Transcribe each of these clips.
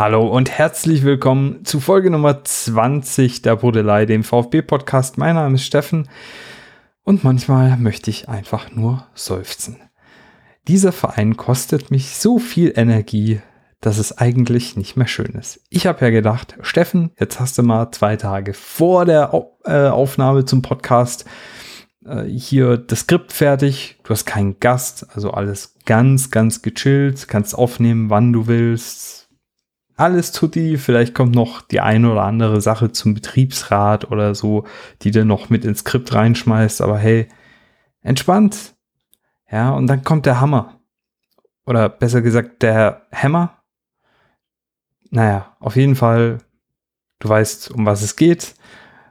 Hallo und herzlich willkommen zu Folge Nummer 20 der Brudelei, dem VfB-Podcast. Mein Name ist Steffen und manchmal möchte ich einfach nur seufzen. Dieser Verein kostet mich so viel Energie, dass es eigentlich nicht mehr schön ist. Ich habe ja gedacht, Steffen, jetzt hast du mal zwei Tage vor der äh, Aufnahme zum Podcast äh, hier das Skript fertig, du hast keinen Gast, also alles ganz, ganz gechillt, kannst aufnehmen, wann du willst. Alles tutti, vielleicht kommt noch die eine oder andere Sache zum Betriebsrat oder so, die du noch mit ins Skript reinschmeißt, aber hey, entspannt. Ja, und dann kommt der Hammer. Oder besser gesagt, der Hammer naja, auf jeden Fall, du weißt, um was es geht.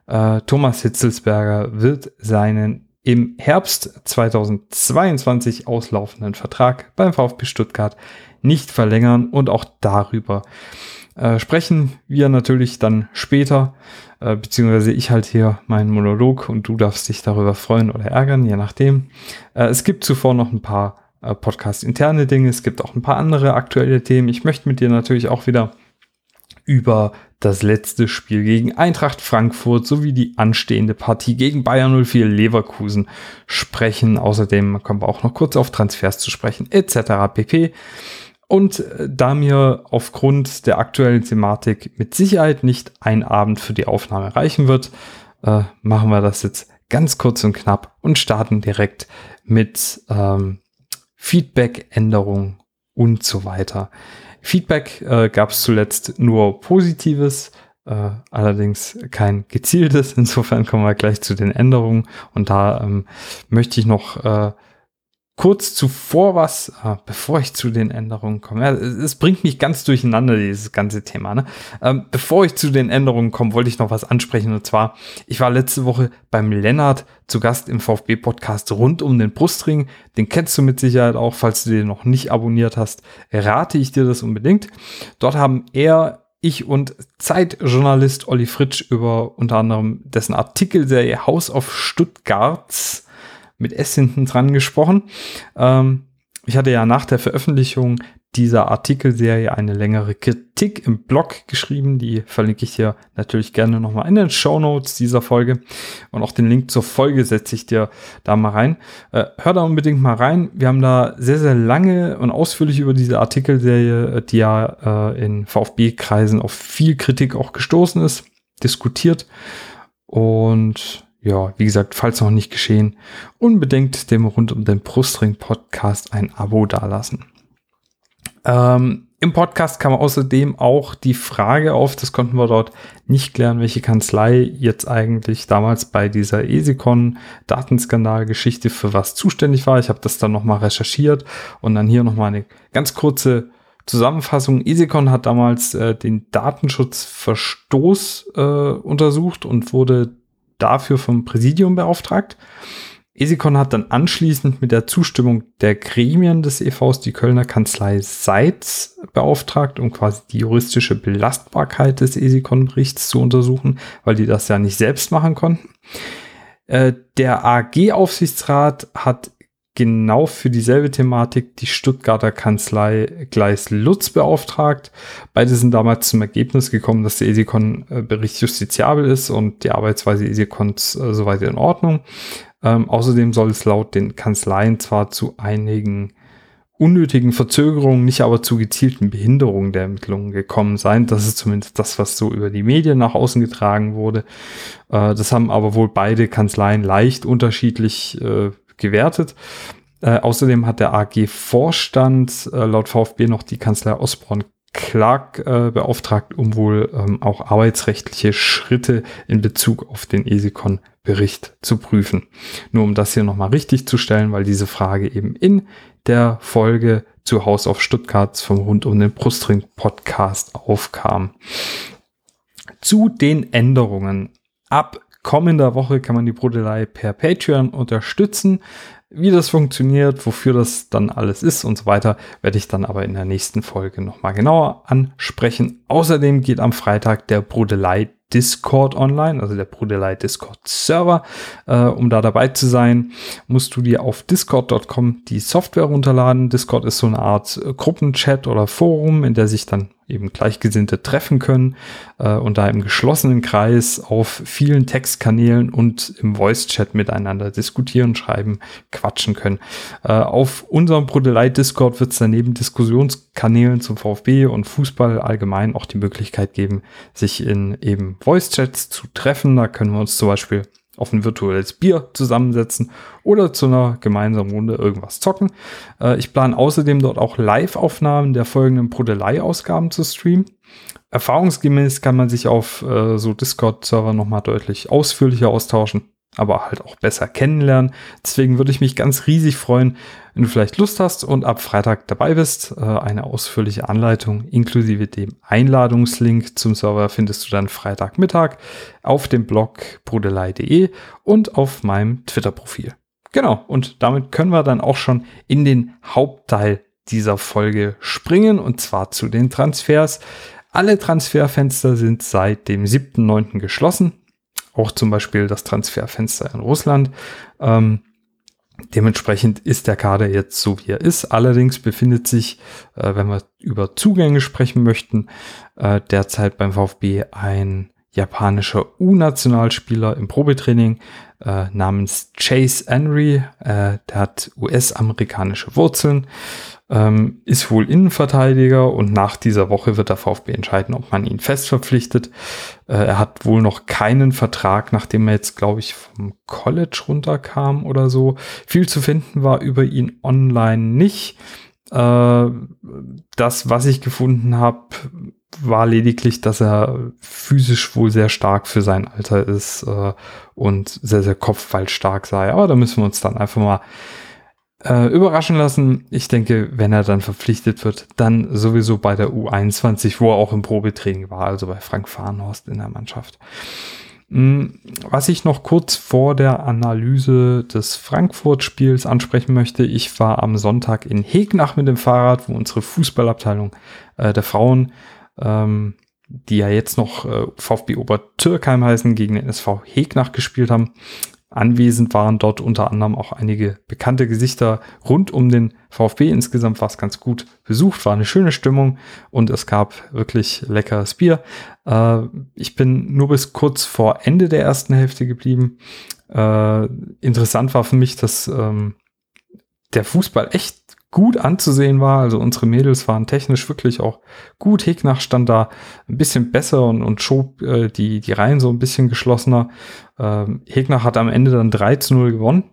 Äh, Thomas Hitzelsberger wird seinen im Herbst 2022 auslaufenden Vertrag beim VfB Stuttgart nicht verlängern und auch darüber äh, sprechen wir natürlich dann später, äh, beziehungsweise ich halt hier meinen Monolog und du darfst dich darüber freuen oder ärgern, je nachdem. Äh, es gibt zuvor noch ein paar äh, Podcast-interne Dinge, es gibt auch ein paar andere aktuelle Themen. Ich möchte mit dir natürlich auch wieder über das letzte Spiel gegen Eintracht Frankfurt sowie die anstehende Partie gegen Bayern 04 Leverkusen sprechen. Außerdem kommen wir auch noch kurz auf Transfers zu sprechen, etc. pp. Und äh, da mir aufgrund der aktuellen Thematik mit Sicherheit nicht ein Abend für die Aufnahme reichen wird, äh, machen wir das jetzt ganz kurz und knapp und starten direkt mit ähm, Feedback, Änderungen und so weiter. Feedback äh, gab es zuletzt nur positives, äh, allerdings kein gezieltes. Insofern kommen wir gleich zu den Änderungen. Und da ähm, möchte ich noch äh, kurz zuvor was, äh, bevor ich zu den Änderungen komme. Ja, es, es, bringt mich ganz durcheinander, dieses ganze Thema. Ne? Ähm, bevor ich zu den Änderungen komme, wollte ich noch was ansprechen. Und zwar, ich war letzte Woche beim Lennart zu Gast im VfB-Podcast rund um den Brustring. Den kennst du mit Sicherheit auch, falls du den noch nicht abonniert hast, rate ich dir das unbedingt. Dort haben er ich und Zeitjournalist Olli Fritsch über unter anderem dessen Artikelserie Haus auf Stuttgarts mit S hinten dran gesprochen. Ähm, ich hatte ja nach der Veröffentlichung dieser Artikelserie eine längere Kritik im Blog geschrieben. Die verlinke ich dir natürlich gerne nochmal in den Show Notes dieser Folge. Und auch den Link zur Folge setze ich dir da mal rein. Äh, hör da unbedingt mal rein. Wir haben da sehr, sehr lange und ausführlich über diese Artikelserie, äh, die ja äh, in VfB-Kreisen auf viel Kritik auch gestoßen ist, diskutiert. Und ja, wie gesagt, falls noch nicht geschehen, unbedingt dem rund um den Brustring Podcast ein Abo dalassen. Ähm, Im Podcast kam außerdem auch die Frage auf, das konnten wir dort nicht klären, welche Kanzlei jetzt eigentlich damals bei dieser Esikon-Datenskandal-Geschichte für was zuständig war. Ich habe das dann nochmal recherchiert und dann hier nochmal eine ganz kurze Zusammenfassung. Esikon hat damals äh, den Datenschutzverstoß äh, untersucht und wurde dafür vom Präsidium beauftragt. Esikon hat dann anschließend mit der Zustimmung der Gremien des EVs die Kölner Kanzlei Seitz beauftragt, um quasi die juristische Belastbarkeit des Esikon-Berichts zu untersuchen, weil die das ja nicht selbst machen konnten. Äh, der AG-Aufsichtsrat hat genau für dieselbe Thematik die Stuttgarter Kanzlei Gleis Lutz beauftragt. Beide sind damals zum Ergebnis gekommen, dass der Esikon-Bericht justiziabel ist und die Arbeitsweise Esikons äh, soweit in Ordnung. Ähm, außerdem soll es laut den Kanzleien zwar zu einigen unnötigen Verzögerungen, nicht aber zu gezielten Behinderungen der Ermittlungen gekommen sein. Das ist zumindest das, was so über die Medien nach außen getragen wurde. Äh, das haben aber wohl beide Kanzleien leicht unterschiedlich äh, gewertet. Äh, außerdem hat der AG-Vorstand äh, laut VfB noch die Kanzlei Osborne Clark äh, beauftragt, um wohl ähm, auch arbeitsrechtliche Schritte in Bezug auf den Esikon-Bericht zu prüfen. Nur um das hier nochmal richtig zu stellen, weil diese Frage eben in der Folge zu Haus auf Stuttgart vom Rund um den Brustring Podcast aufkam. Zu den Änderungen. Ab kommender Woche kann man die Brodelei per Patreon unterstützen. Wie das funktioniert, wofür das dann alles ist und so weiter, werde ich dann aber in der nächsten Folge nochmal genauer ansprechen. Außerdem geht am Freitag der Brodelei Discord online, also der Brudelei Discord Server. Äh, um da dabei zu sein, musst du dir auf discord.com die Software runterladen. Discord ist so eine Art äh, Gruppenchat oder Forum, in der sich dann eben Gleichgesinnte treffen können äh, und da im geschlossenen Kreis auf vielen Textkanälen und im Voice-Chat miteinander diskutieren, schreiben, quatschen können. Äh, auf unserem Brodelei Discord wird es daneben Diskussionskanälen zum VfB und Fußball allgemein auch die Möglichkeit geben, sich in eben Voice-Chats zu treffen. Da können wir uns zum Beispiel auf ein virtuelles Bier zusammensetzen oder zu einer gemeinsamen Runde irgendwas zocken. Äh, ich plane außerdem dort auch Live-Aufnahmen der folgenden Prodelei-Ausgaben zu streamen. Erfahrungsgemäß kann man sich auf äh, so Discord-Server nochmal deutlich ausführlicher austauschen aber halt auch besser kennenlernen. Deswegen würde ich mich ganz riesig freuen, wenn du vielleicht Lust hast und ab Freitag dabei bist. Äh, eine ausführliche Anleitung inklusive dem Einladungslink zum Server findest du dann Freitagmittag auf dem Blog brudelei.de und auf meinem Twitter-Profil. Genau, und damit können wir dann auch schon in den Hauptteil dieser Folge springen und zwar zu den Transfers. Alle Transferfenster sind seit dem 7.9. geschlossen auch zum Beispiel das Transferfenster in Russland. Ähm, dementsprechend ist der Kader jetzt so, wie er ist. Allerdings befindet sich, äh, wenn wir über Zugänge sprechen möchten, äh, derzeit beim VfB ein japanischer U-Nationalspieler im Probetraining äh, namens Chase Henry. Äh, der hat US-amerikanische Wurzeln ähm, ist wohl Innenverteidiger und nach dieser Woche wird der VfB entscheiden, ob man ihn fest verpflichtet. Äh, er hat wohl noch keinen Vertrag, nachdem er jetzt, glaube ich, vom College runterkam oder so. Viel zu finden war über ihn online nicht. Äh, das, was ich gefunden habe, war lediglich, dass er physisch wohl sehr stark für sein Alter ist äh, und sehr, sehr kopfballstark sei. Aber da müssen wir uns dann einfach mal äh, überraschen lassen. Ich denke, wenn er dann verpflichtet wird, dann sowieso bei der U21, wo er auch im Probetraining war, also bei Frank Fahrenhorst in der Mannschaft. Hm, was ich noch kurz vor der Analyse des Frankfurt-Spiels ansprechen möchte, ich war am Sonntag in Hegnach mit dem Fahrrad, wo unsere Fußballabteilung äh, der Frauen, ähm, die ja jetzt noch äh, VfB Obertürkheim heißen, gegen den SV Hegnach gespielt haben. Anwesend waren dort unter anderem auch einige bekannte Gesichter rund um den VfB. Insgesamt war es ganz gut besucht, war eine schöne Stimmung und es gab wirklich leckeres Bier. Äh, ich bin nur bis kurz vor Ende der ersten Hälfte geblieben. Äh, interessant war für mich, dass ähm, der Fußball echt gut anzusehen war. Also unsere Mädels waren technisch wirklich auch gut. Hegnach stand da ein bisschen besser und, und schob äh, die, die Reihen so ein bisschen geschlossener. Ähm, Hegnach hat am Ende dann 3 zu 0 gewonnen.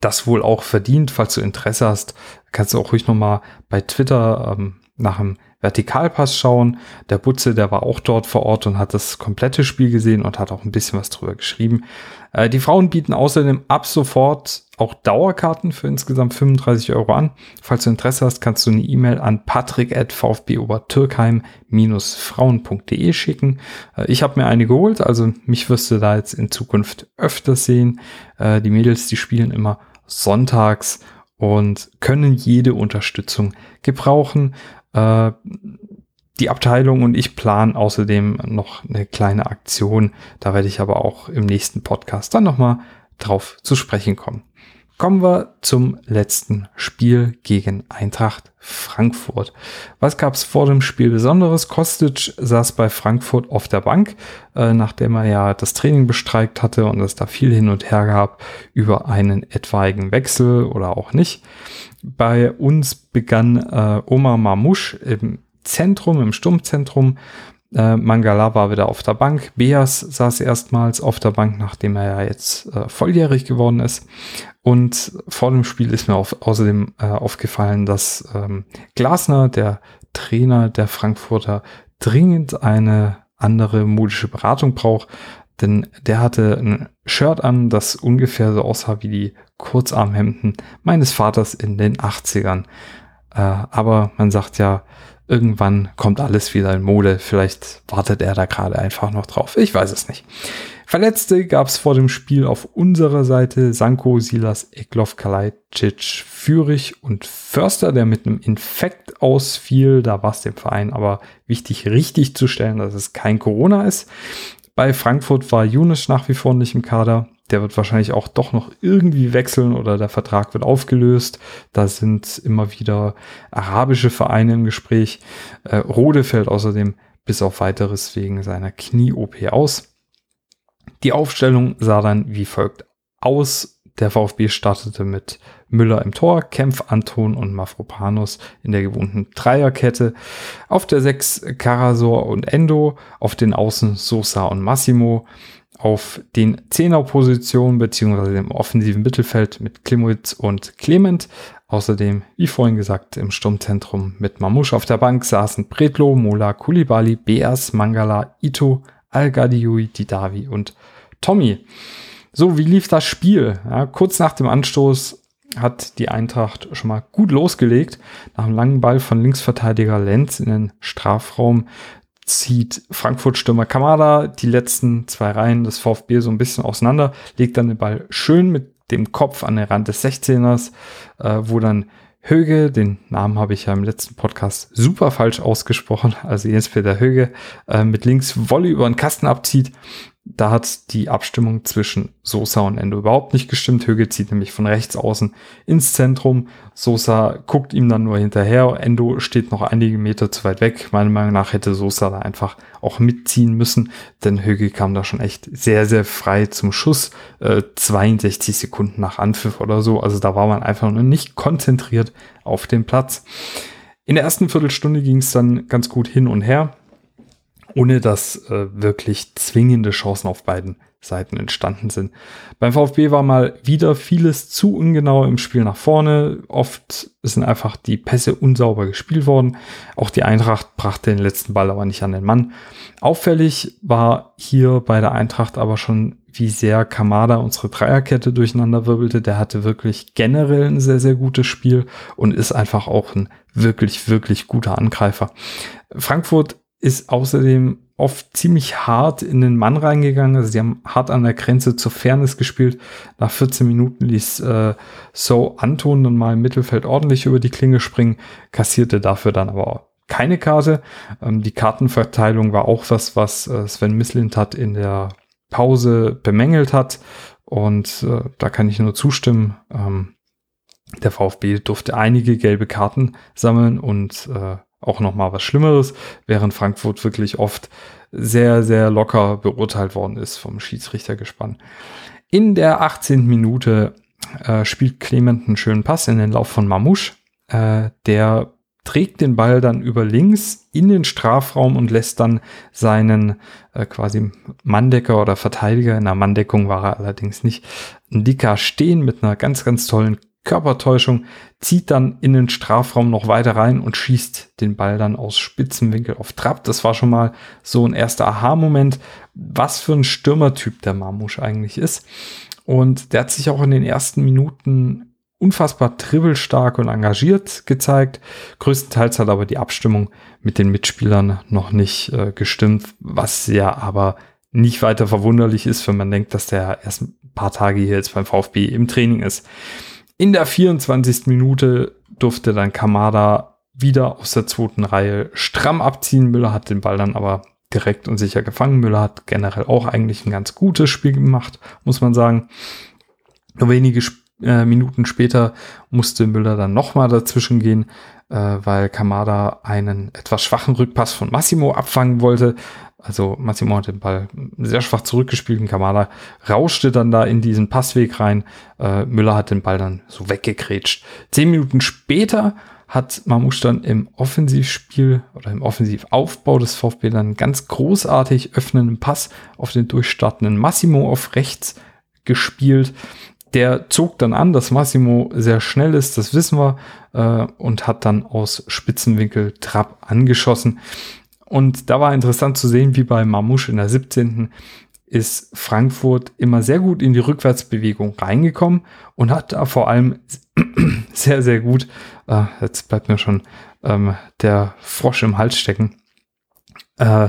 Das wohl auch verdient. Falls du Interesse hast, kannst du auch ruhig nochmal bei Twitter ähm, nach dem Vertikalpass schauen. Der Butze, der war auch dort vor Ort und hat das komplette Spiel gesehen und hat auch ein bisschen was drüber geschrieben. Äh, die Frauen bieten außerdem ab sofort auch Dauerkarten für insgesamt 35 Euro an. Falls du Interesse hast, kannst du eine E-Mail an patrick.vfbobertürkheim-frauen.de schicken. Äh, ich habe mir eine geholt, also mich wirst du da jetzt in Zukunft öfters sehen. Äh, die Mädels, die spielen immer sonntags und können jede Unterstützung gebrauchen. Äh, die Abteilung und ich planen außerdem noch eine kleine Aktion. Da werde ich aber auch im nächsten Podcast dann nochmal drauf zu sprechen kommen. Kommen wir zum letzten Spiel gegen Eintracht Frankfurt. Was gab es vor dem Spiel Besonderes? Kostic saß bei Frankfurt auf der Bank, äh, nachdem er ja das Training bestreikt hatte und es da viel hin und her gab über einen etwaigen Wechsel oder auch nicht. Bei uns begann äh, Omar Mamouche im Zentrum, im Sturmzentrum. Äh, Mangala war wieder auf der Bank. Beas saß erstmals auf der Bank, nachdem er ja jetzt äh, volljährig geworden ist. Und vor dem Spiel ist mir auf, außerdem äh, aufgefallen, dass ähm, Glasner, der Trainer der Frankfurter, dringend eine andere modische Beratung braucht. Denn der hatte ein Shirt an, das ungefähr so aussah wie die Kurzarmhemden meines Vaters in den 80ern. Äh, aber man sagt ja, irgendwann kommt alles wieder in Mode. Vielleicht wartet er da gerade einfach noch drauf. Ich weiß es nicht. Verletzte gab es vor dem Spiel auf unserer Seite Sanko, Silas, Eklov, Kalajdzic, Fürich und Förster, der mit einem Infekt ausfiel. Da war es dem Verein aber wichtig, richtig zu stellen, dass es kein Corona ist. Bei Frankfurt war Younes nach wie vor nicht im Kader. Der wird wahrscheinlich auch doch noch irgendwie wechseln oder der Vertrag wird aufgelöst. Da sind immer wieder arabische Vereine im Gespräch. Äh, Rode fällt außerdem bis auf weiteres wegen seiner Knie-OP aus. Die Aufstellung sah dann wie folgt aus. Der VfB startete mit Müller im Tor, Kempf, Anton und Mafropanus in der gewohnten Dreierkette. Auf der 6 Karasor und Endo, auf den Außen Sosa und Massimo. Auf den Zehnerpositionen beziehungsweise dem offensiven Mittelfeld mit Klimowitz und Clement. Außerdem, wie vorhin gesagt, im Sturmzentrum mit Mamouche auf der Bank saßen Bredlo, Mola, Kulibali, Beas, Mangala, Ito, Al-Gadiui, Didavi und Tommy. So, wie lief das Spiel? Ja, kurz nach dem Anstoß hat die Eintracht schon mal gut losgelegt. Nach einem langen Ball von Linksverteidiger Lenz in den Strafraum zieht Frankfurt-Stürmer Kamada die letzten zwei Reihen des VfB so ein bisschen auseinander, legt dann den Ball schön mit dem Kopf an den Rand des 16ers, äh, wo dann Höge, den Namen habe ich ja im letzten Podcast super falsch ausgesprochen, also Jens-Peter Höge, äh, mit links Wolle über den Kasten abzieht da hat die Abstimmung zwischen Sosa und Endo überhaupt nicht gestimmt. Höge zieht nämlich von rechts außen ins Zentrum. Sosa guckt ihm dann nur hinterher. Endo steht noch einige Meter zu weit weg. Meiner Meinung nach hätte Sosa da einfach auch mitziehen müssen, denn Höge kam da schon echt sehr, sehr frei zum Schuss. Äh, 62 Sekunden nach Anpfiff oder so. Also da war man einfach nur nicht konzentriert auf den Platz. In der ersten Viertelstunde ging es dann ganz gut hin und her ohne dass äh, wirklich zwingende Chancen auf beiden Seiten entstanden sind. Beim VfB war mal wieder vieles zu ungenau im Spiel nach vorne. Oft sind einfach die Pässe unsauber gespielt worden. Auch die Eintracht brachte den letzten Ball aber nicht an den Mann. Auffällig war hier bei der Eintracht aber schon, wie sehr Kamada unsere Dreierkette durcheinander wirbelte. Der hatte wirklich generell ein sehr, sehr gutes Spiel und ist einfach auch ein wirklich, wirklich guter Angreifer. Frankfurt ist außerdem oft ziemlich hart in den Mann reingegangen. Also sie haben hart an der Grenze zur Fairness gespielt. Nach 14 Minuten ließ äh, So Anton dann mal im Mittelfeld ordentlich über die Klinge springen, kassierte dafür dann aber keine Karte. Ähm, die Kartenverteilung war auch was, was äh, Sven Mislintat in der Pause bemängelt hat. Und äh, da kann ich nur zustimmen. Ähm, der VfB durfte einige gelbe Karten sammeln und äh, auch noch mal was Schlimmeres, während Frankfurt wirklich oft sehr, sehr locker beurteilt worden ist vom Schiedsrichtergespann. In der 18. Minute äh, spielt Clement einen schönen Pass in den Lauf von Mamouche. Äh, der trägt den Ball dann über links in den Strafraum und lässt dann seinen äh, quasi Manndecker oder Verteidiger, in der Manndeckung war er allerdings nicht, Ndika stehen mit einer ganz, ganz tollen Körpertäuschung, zieht dann in den Strafraum noch weiter rein und schießt den Ball dann aus Spitzenwinkel auf Trab. Das war schon mal so ein erster Aha-Moment, was für ein Stürmertyp der Marmusch eigentlich ist. Und der hat sich auch in den ersten Minuten unfassbar dribbelstark und engagiert gezeigt. Größtenteils hat aber die Abstimmung mit den Mitspielern noch nicht äh, gestimmt, was ja aber nicht weiter verwunderlich ist, wenn man denkt, dass der erst ein paar Tage hier jetzt beim VfB im Training ist. In der 24. Minute durfte dann Kamada wieder aus der zweiten Reihe stramm abziehen. Müller hat den Ball dann aber direkt und sicher gefangen. Müller hat generell auch eigentlich ein ganz gutes Spiel gemacht, muss man sagen. Nur wenige äh, Minuten später musste Müller dann nochmal dazwischen gehen, äh, weil Kamada einen etwas schwachen Rückpass von Massimo abfangen wollte. Also Massimo hat den Ball sehr schwach zurückgespielt und Kamada rauschte dann da in diesen Passweg rein. Äh, Müller hat den Ball dann so weggekrätscht. Zehn Minuten später hat Mamouche dann im Offensivspiel oder im Offensivaufbau des VfB dann ganz großartig öffnenden Pass auf den durchstartenden Massimo auf rechts gespielt. Der zog dann an, dass Massimo sehr schnell ist, das wissen wir, äh, und hat dann aus Spitzenwinkel Trapp angeschossen. Und da war interessant zu sehen, wie bei Mamouche in der 17. ist Frankfurt immer sehr gut in die Rückwärtsbewegung reingekommen und hat da vor allem sehr, sehr gut, äh, jetzt bleibt mir schon ähm, der Frosch im Hals stecken, äh,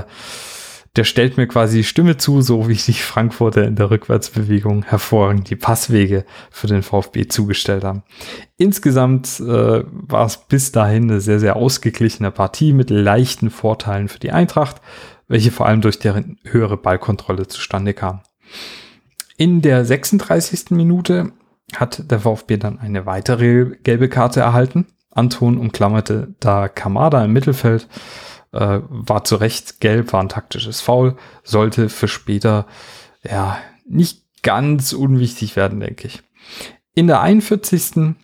der stellt mir quasi die Stimme zu, so wie sich Frankfurter in der Rückwärtsbewegung hervorragend die Passwege für den VfB zugestellt haben. Insgesamt äh, war es bis dahin eine sehr, sehr ausgeglichene Partie mit leichten Vorteilen für die Eintracht. welche vor allem durch deren höhere Ballkontrolle zustande kam. In der 36. Minute hat der VfB dann eine weitere gelbe Karte erhalten. Anton umklammerte da Kamada im Mittelfeld, äh, war zu Recht gelb, war ein taktisches Foul, sollte für später ja nicht ganz unwichtig werden, denke ich. In der 41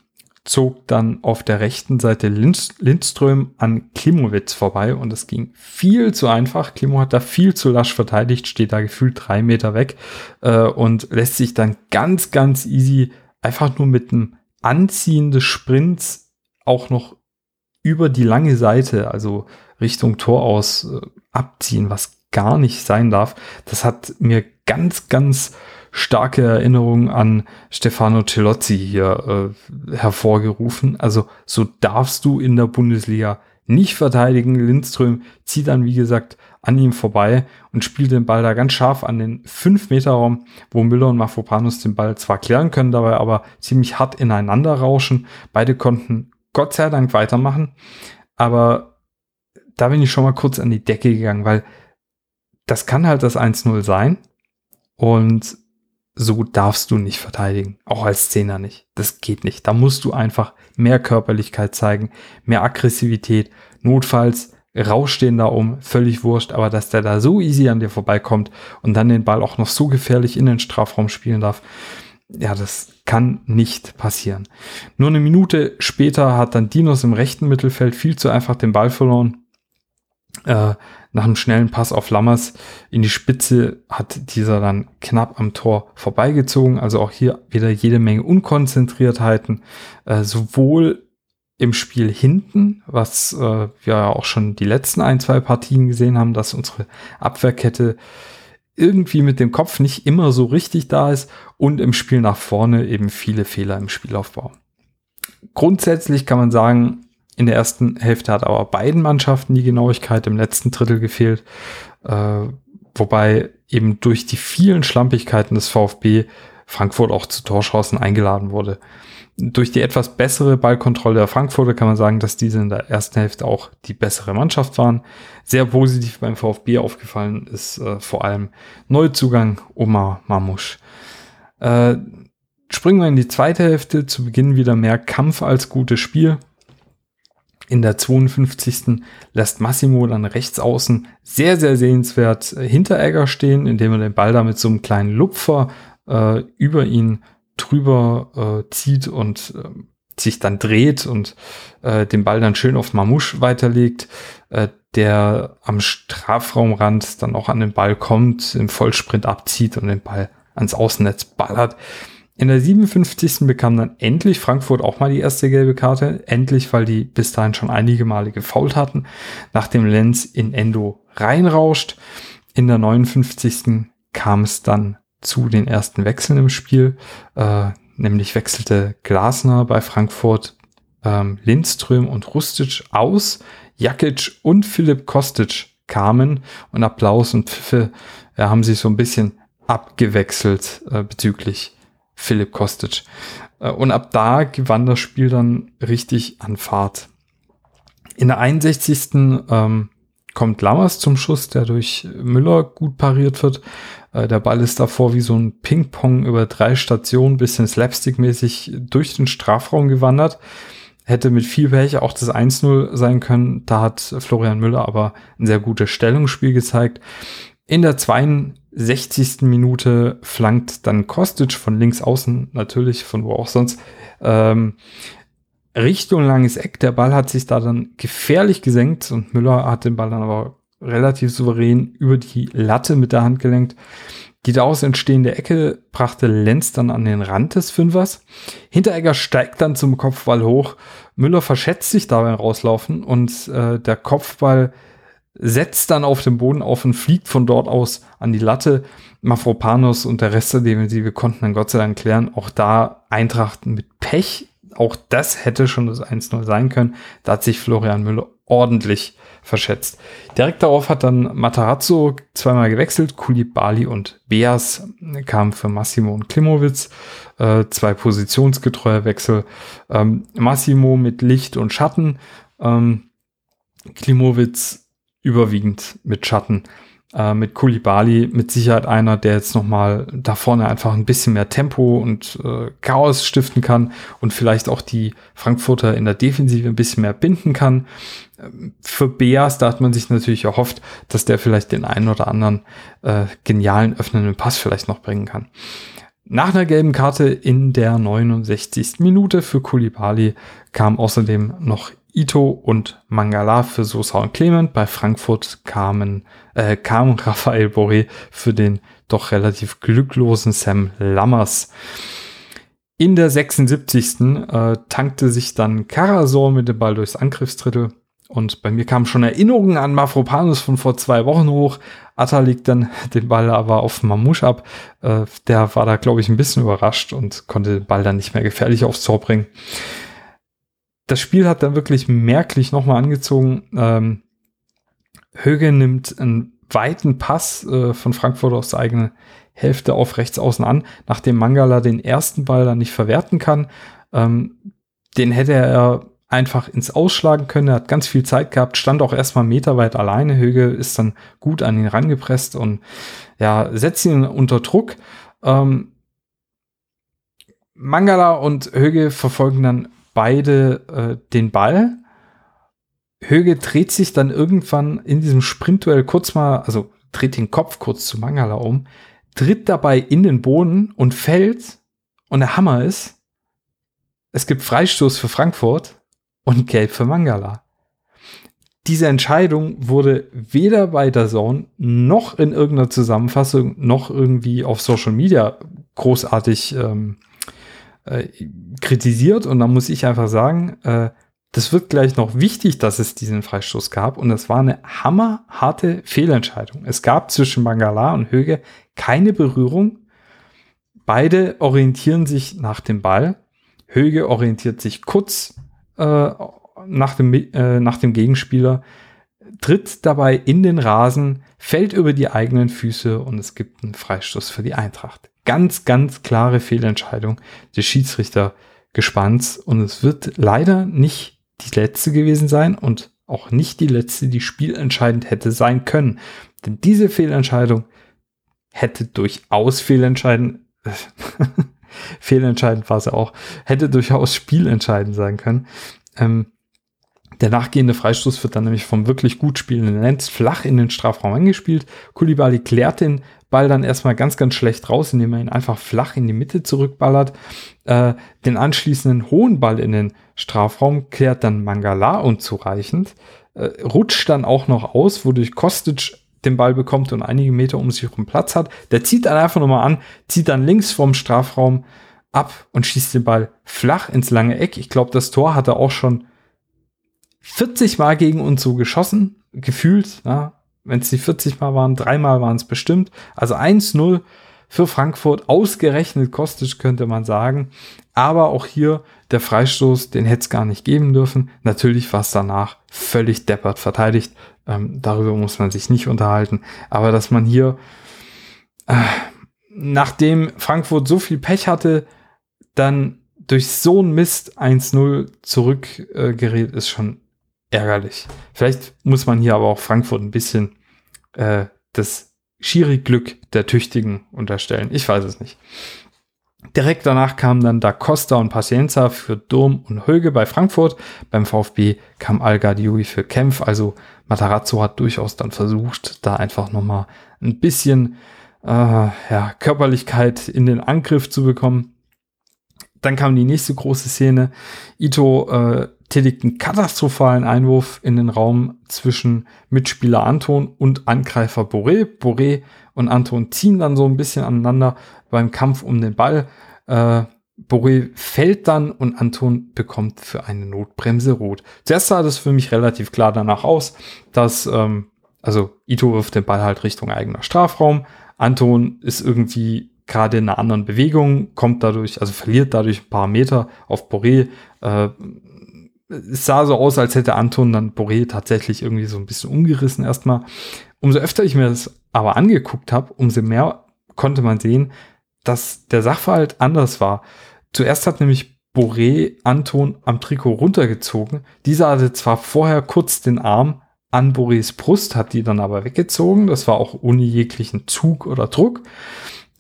zog dann auf der rechten Seite Lind Lindström an Klimowitz vorbei und es ging viel zu einfach. Klimo hat da viel zu lasch verteidigt, steht da gefühlt drei Meter weg äh, und lässt sich dann ganz, ganz easy einfach nur mit einem Anziehen des Sprints auch noch über die lange Seite, also Richtung Tor aus, äh, abziehen, was gar nicht sein darf. Das hat mir ganz, ganz starke Erinnerung an Stefano Celozzi hier äh, hervorgerufen. Also so darfst du in der Bundesliga nicht verteidigen. Lindström zieht dann, wie gesagt, an ihm vorbei und spielt den Ball da ganz scharf an den 5-Meter-Raum, wo Müller und Mafropanus den Ball zwar klären können, dabei aber ziemlich hart ineinander rauschen. Beide konnten Gott sei Dank weitermachen. Aber da bin ich schon mal kurz an die Decke gegangen, weil das kann halt das 1-0 sein. Und so darfst du nicht verteidigen. Auch als Zehner nicht. Das geht nicht. Da musst du einfach mehr Körperlichkeit zeigen, mehr Aggressivität. Notfalls rauscht den da um, völlig wurscht, aber dass der da so easy an dir vorbeikommt und dann den Ball auch noch so gefährlich in den Strafraum spielen darf, ja, das kann nicht passieren. Nur eine Minute später hat dann Dinos im rechten Mittelfeld viel zu einfach den Ball verloren. Äh, nach einem schnellen Pass auf Lammers in die Spitze hat dieser dann knapp am Tor vorbeigezogen. Also auch hier wieder jede Menge Unkonzentriertheiten, äh, sowohl im Spiel hinten, was äh, wir ja auch schon die letzten ein, zwei Partien gesehen haben, dass unsere Abwehrkette irgendwie mit dem Kopf nicht immer so richtig da ist und im Spiel nach vorne eben viele Fehler im Spielaufbau. Grundsätzlich kann man sagen, in der ersten Hälfte hat aber beiden Mannschaften die Genauigkeit im letzten Drittel gefehlt, äh, wobei eben durch die vielen Schlampigkeiten des VfB Frankfurt auch zu Torchancen eingeladen wurde. Durch die etwas bessere Ballkontrolle der Frankfurter kann man sagen, dass diese in der ersten Hälfte auch die bessere Mannschaft waren. Sehr positiv beim VfB aufgefallen ist äh, vor allem Neuzugang Omar Mamusch. Äh, springen wir in die zweite Hälfte. Zu Beginn wieder mehr Kampf als gutes Spiel. In der 52. lässt Massimo dann rechts außen sehr, sehr sehenswert äh, hinter Egger stehen, indem er den Ball da mit so einem kleinen Lupfer äh, über ihn drüber äh, zieht und äh, sich dann dreht und äh, den Ball dann schön auf Mamouche weiterlegt, äh, der am Strafraumrand dann auch an den Ball kommt, im Vollsprint abzieht und den Ball ans Außennetz ballert. In der 57. bekam dann endlich Frankfurt auch mal die erste gelbe Karte. Endlich, weil die bis dahin schon einige Male gefault hatten. Nachdem Lenz in Endo reinrauscht. In der 59. kam es dann zu den ersten Wechseln im Spiel. Äh, nämlich wechselte Glasner bei Frankfurt ähm, Lindström und Rustic aus. Jakic und Philipp Kostic kamen und Applaus und Pfiffe ja, haben sich so ein bisschen abgewechselt äh, bezüglich Philipp Kostic. Äh, und ab da gewann das Spiel dann richtig an Fahrt. In der 61. Ähm, kommt Lammers zum Schuss, der durch Müller gut pariert wird. Äh, der Ball ist davor wie so ein Ping-Pong über drei Stationen, bisschen slapstick-mäßig durch den Strafraum gewandert. Hätte mit viel Pech auch das 1-0 sein können. Da hat Florian Müller aber ein sehr gutes Stellungsspiel gezeigt. In der 62. Minute flankt dann Kostic von links außen, natürlich von wo auch sonst, ähm, Richtung langes Eck. Der Ball hat sich da dann gefährlich gesenkt und Müller hat den Ball dann aber relativ souverän über die Latte mit der Hand gelenkt. Die daraus entstehende Ecke brachte Lenz dann an den Rand des Fünfers. Hinteregger steigt dann zum Kopfball hoch. Müller verschätzt sich dabei rauslaufen und äh, der Kopfball setzt dann auf dem Boden auf und fliegt von dort aus an die Latte. Mafropanos und der Rest der Defensive konnten dann Gott sei Dank klären. Auch da Eintracht mit Pech. Auch das hätte schon das 1-0 sein können. Da hat sich Florian Müller ordentlich verschätzt. Direkt darauf hat dann Matarazzo zweimal gewechselt. Kulibali und Beas kamen für Massimo und Klimowitz. Äh, zwei positionsgetreue Wechsel. Ähm, Massimo mit Licht und Schatten. Ähm, Klimowitz überwiegend mit Schatten. Äh, mit Kulibali mit Sicherheit einer, der jetzt nochmal da vorne einfach ein bisschen mehr Tempo und äh, Chaos stiften kann und vielleicht auch die Frankfurter in der Defensive ein bisschen mehr binden kann. Ähm, für Beas, da hat man sich natürlich erhofft, dass der vielleicht den einen oder anderen äh, genialen öffnenden Pass vielleicht noch bringen kann. Nach einer gelben Karte in der 69. Minute für Kulibali kam außerdem noch Ito und Mangala für Sosa und Clement. Bei Frankfurt kamen, äh, kam Raphael Boré für den doch relativ glücklosen Sam Lammers. In der 76. Äh, tankte sich dann Karasor mit dem Ball durchs Angriffsdrittel. Und bei mir kamen schon Erinnerungen an Mafropanus von vor zwei Wochen hoch. Atta legt dann den Ball aber auf Mamouche ab. Äh, der war da, glaube ich, ein bisschen überrascht und konnte den Ball dann nicht mehr gefährlich aufs Tor bringen das Spiel hat dann wirklich merklich nochmal angezogen. Ähm, Höge nimmt einen weiten Pass äh, von Frankfurt aus der eigenen Hälfte auf rechts außen an, nachdem Mangala den ersten Ball dann nicht verwerten kann. Ähm, den hätte er einfach ins Ausschlagen können. Er hat ganz viel Zeit gehabt, stand auch erstmal meterweit alleine. Höge ist dann gut an ihn rangepresst und ja, setzt ihn unter Druck. Ähm, Mangala und Höge verfolgen dann beide äh, den Ball. Höge dreht sich dann irgendwann in diesem Sprintduell kurz mal, also dreht den Kopf kurz zu Mangala um, tritt dabei in den Boden und fällt. Und der Hammer ist, es gibt Freistoß für Frankfurt und Gelb für Mangala. Diese Entscheidung wurde weder bei der Zone noch in irgendeiner Zusammenfassung noch irgendwie auf Social Media großartig ähm, äh, kritisiert und da muss ich einfach sagen, äh, das wird gleich noch wichtig, dass es diesen Freistoß gab und das war eine hammerharte Fehlentscheidung. Es gab zwischen Mangala und Höge keine Berührung. Beide orientieren sich nach dem Ball. Höge orientiert sich kurz äh, nach, dem, äh, nach dem Gegenspieler, tritt dabei in den Rasen, fällt über die eigenen Füße und es gibt einen Freistoß für die Eintracht ganz, ganz klare Fehlentscheidung des Schiedsrichtergespanns und es wird leider nicht die letzte gewesen sein und auch nicht die letzte, die spielentscheidend hätte sein können. Denn diese Fehlentscheidung hätte durchaus fehlentscheidend, fehlentscheidend war sie auch, hätte durchaus spielentscheidend sein können. Ähm, der nachgehende Freistoß wird dann nämlich vom wirklich gut spielenden Lenz flach in den Strafraum angespielt. Kulibali klärt den Ball dann erstmal ganz, ganz schlecht raus, indem er ihn einfach flach in die Mitte zurückballert. Äh, den anschließenden hohen Ball in den Strafraum klärt dann Mangala unzureichend. Äh, rutscht dann auch noch aus, wodurch Kostic den Ball bekommt und einige Meter um sich herum Platz hat. Der zieht dann einfach nochmal an, zieht dann links vom Strafraum ab und schießt den Ball flach ins lange Eck. Ich glaube, das Tor hat er auch schon 40 Mal gegen uns so geschossen, gefühlt. Ja, wenn es nicht 40 Mal waren, dreimal waren es bestimmt. Also 1-0 für Frankfurt, ausgerechnet Kostic könnte man sagen. Aber auch hier der Freistoß, den hätte es gar nicht geben dürfen. Natürlich war es danach völlig deppert verteidigt. Ähm, darüber muss man sich nicht unterhalten. Aber dass man hier, äh, nachdem Frankfurt so viel Pech hatte, dann durch so ein Mist 1-0 zurückgerät, äh, ist schon ärgerlich. Vielleicht muss man hier aber auch Frankfurt ein bisschen äh, das Schiri-Glück der Tüchtigen unterstellen. Ich weiß es nicht. Direkt danach kamen dann Da Costa und Pacienza für Durm und Höge bei Frankfurt. Beim VfB kam Al Gadiui für Kempf. Also Matarazzo hat durchaus dann versucht, da einfach nochmal ein bisschen äh, ja, Körperlichkeit in den Angriff zu bekommen. Dann kam die nächste große Szene. Ito äh, tätigt einen katastrophalen Einwurf in den Raum zwischen Mitspieler Anton und Angreifer Boré. Boré und Anton ziehen dann so ein bisschen aneinander beim Kampf um den Ball. Äh, Boré fällt dann und Anton bekommt für eine Notbremse rot. Zuerst sah das für mich relativ klar danach aus, dass, ähm, also Ito wirft den Ball halt Richtung eigener Strafraum. Anton ist irgendwie gerade in einer anderen Bewegung, kommt dadurch, also verliert dadurch ein paar Meter auf Boré, äh, es sah so aus, als hätte Anton dann Boré tatsächlich irgendwie so ein bisschen umgerissen erstmal. Umso öfter ich mir das aber angeguckt habe, umso mehr konnte man sehen, dass der Sachverhalt anders war. Zuerst hat nämlich Boré Anton am Trikot runtergezogen. Dieser hatte zwar vorher kurz den Arm an Boris Brust, hat die dann aber weggezogen. Das war auch ohne jeglichen Zug oder Druck.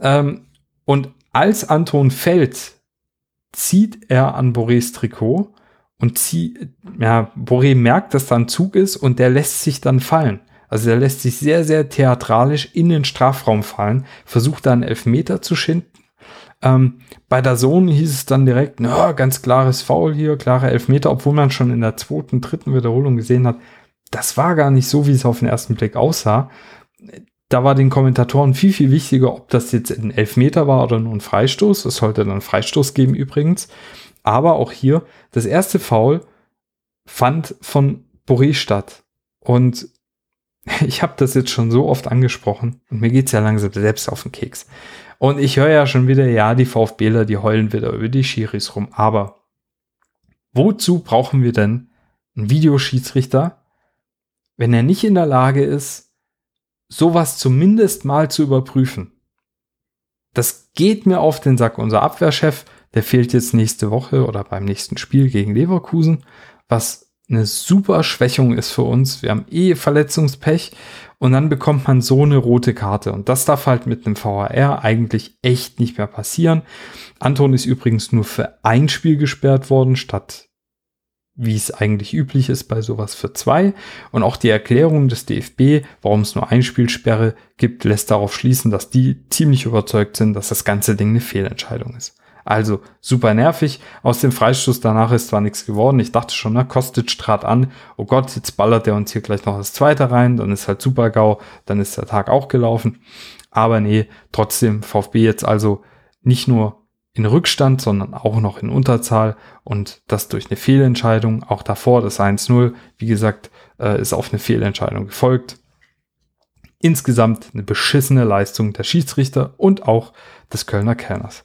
Ähm, und als Anton fällt, zieht er an Boris Trikot und zieht, ja, Boré merkt, dass da ein Zug ist und der lässt sich dann fallen. Also der lässt sich sehr, sehr theatralisch in den Strafraum fallen, versucht da einen Elfmeter zu schinden. Ähm, bei der Sohn hieß es dann direkt, na, ganz klares Foul hier, klare Elfmeter, obwohl man schon in der zweiten, dritten Wiederholung gesehen hat, das war gar nicht so, wie es auf den ersten Blick aussah. Da war den Kommentatoren viel, viel wichtiger, ob das jetzt ein Elfmeter war oder nur ein Freistoß. Es sollte dann Freistoß geben übrigens. Aber auch hier, das erste Foul fand von Boré statt. Und ich habe das jetzt schon so oft angesprochen und mir geht's ja langsam selbst auf den Keks. Und ich höre ja schon wieder, ja, die VfBler, die heulen wieder über die Schiris rum. Aber wozu brauchen wir denn einen Videoschiedsrichter, wenn er nicht in der Lage ist, sowas zumindest mal zu überprüfen? Das geht mir auf den Sack. Unser Abwehrchef, der fehlt jetzt nächste Woche oder beim nächsten Spiel gegen Leverkusen, was eine super Schwächung ist für uns. Wir haben eh Verletzungspech und dann bekommt man so eine rote Karte. Und das darf halt mit einem VAR eigentlich echt nicht mehr passieren. Anton ist übrigens nur für ein Spiel gesperrt worden, statt wie es eigentlich üblich ist bei sowas für zwei. Und auch die Erklärung des DFB, warum es nur ein Spielsperre gibt, lässt darauf schließen, dass die ziemlich überzeugt sind, dass das ganze Ding eine Fehlentscheidung ist. Also super nervig. Aus dem Freistoß danach ist zwar nichts geworden. Ich dachte schon, na, Kostic trat an. Oh Gott, jetzt ballert er uns hier gleich noch das zweite rein. Dann ist halt super GAU. Dann ist der Tag auch gelaufen. Aber nee, trotzdem VfB jetzt also nicht nur in Rückstand, sondern auch noch in Unterzahl und das durch eine Fehlentscheidung. Auch davor das 1-0, wie gesagt, äh, ist auf eine Fehlentscheidung gefolgt. Insgesamt eine beschissene Leistung der Schiedsrichter und auch des Kölner Kellners.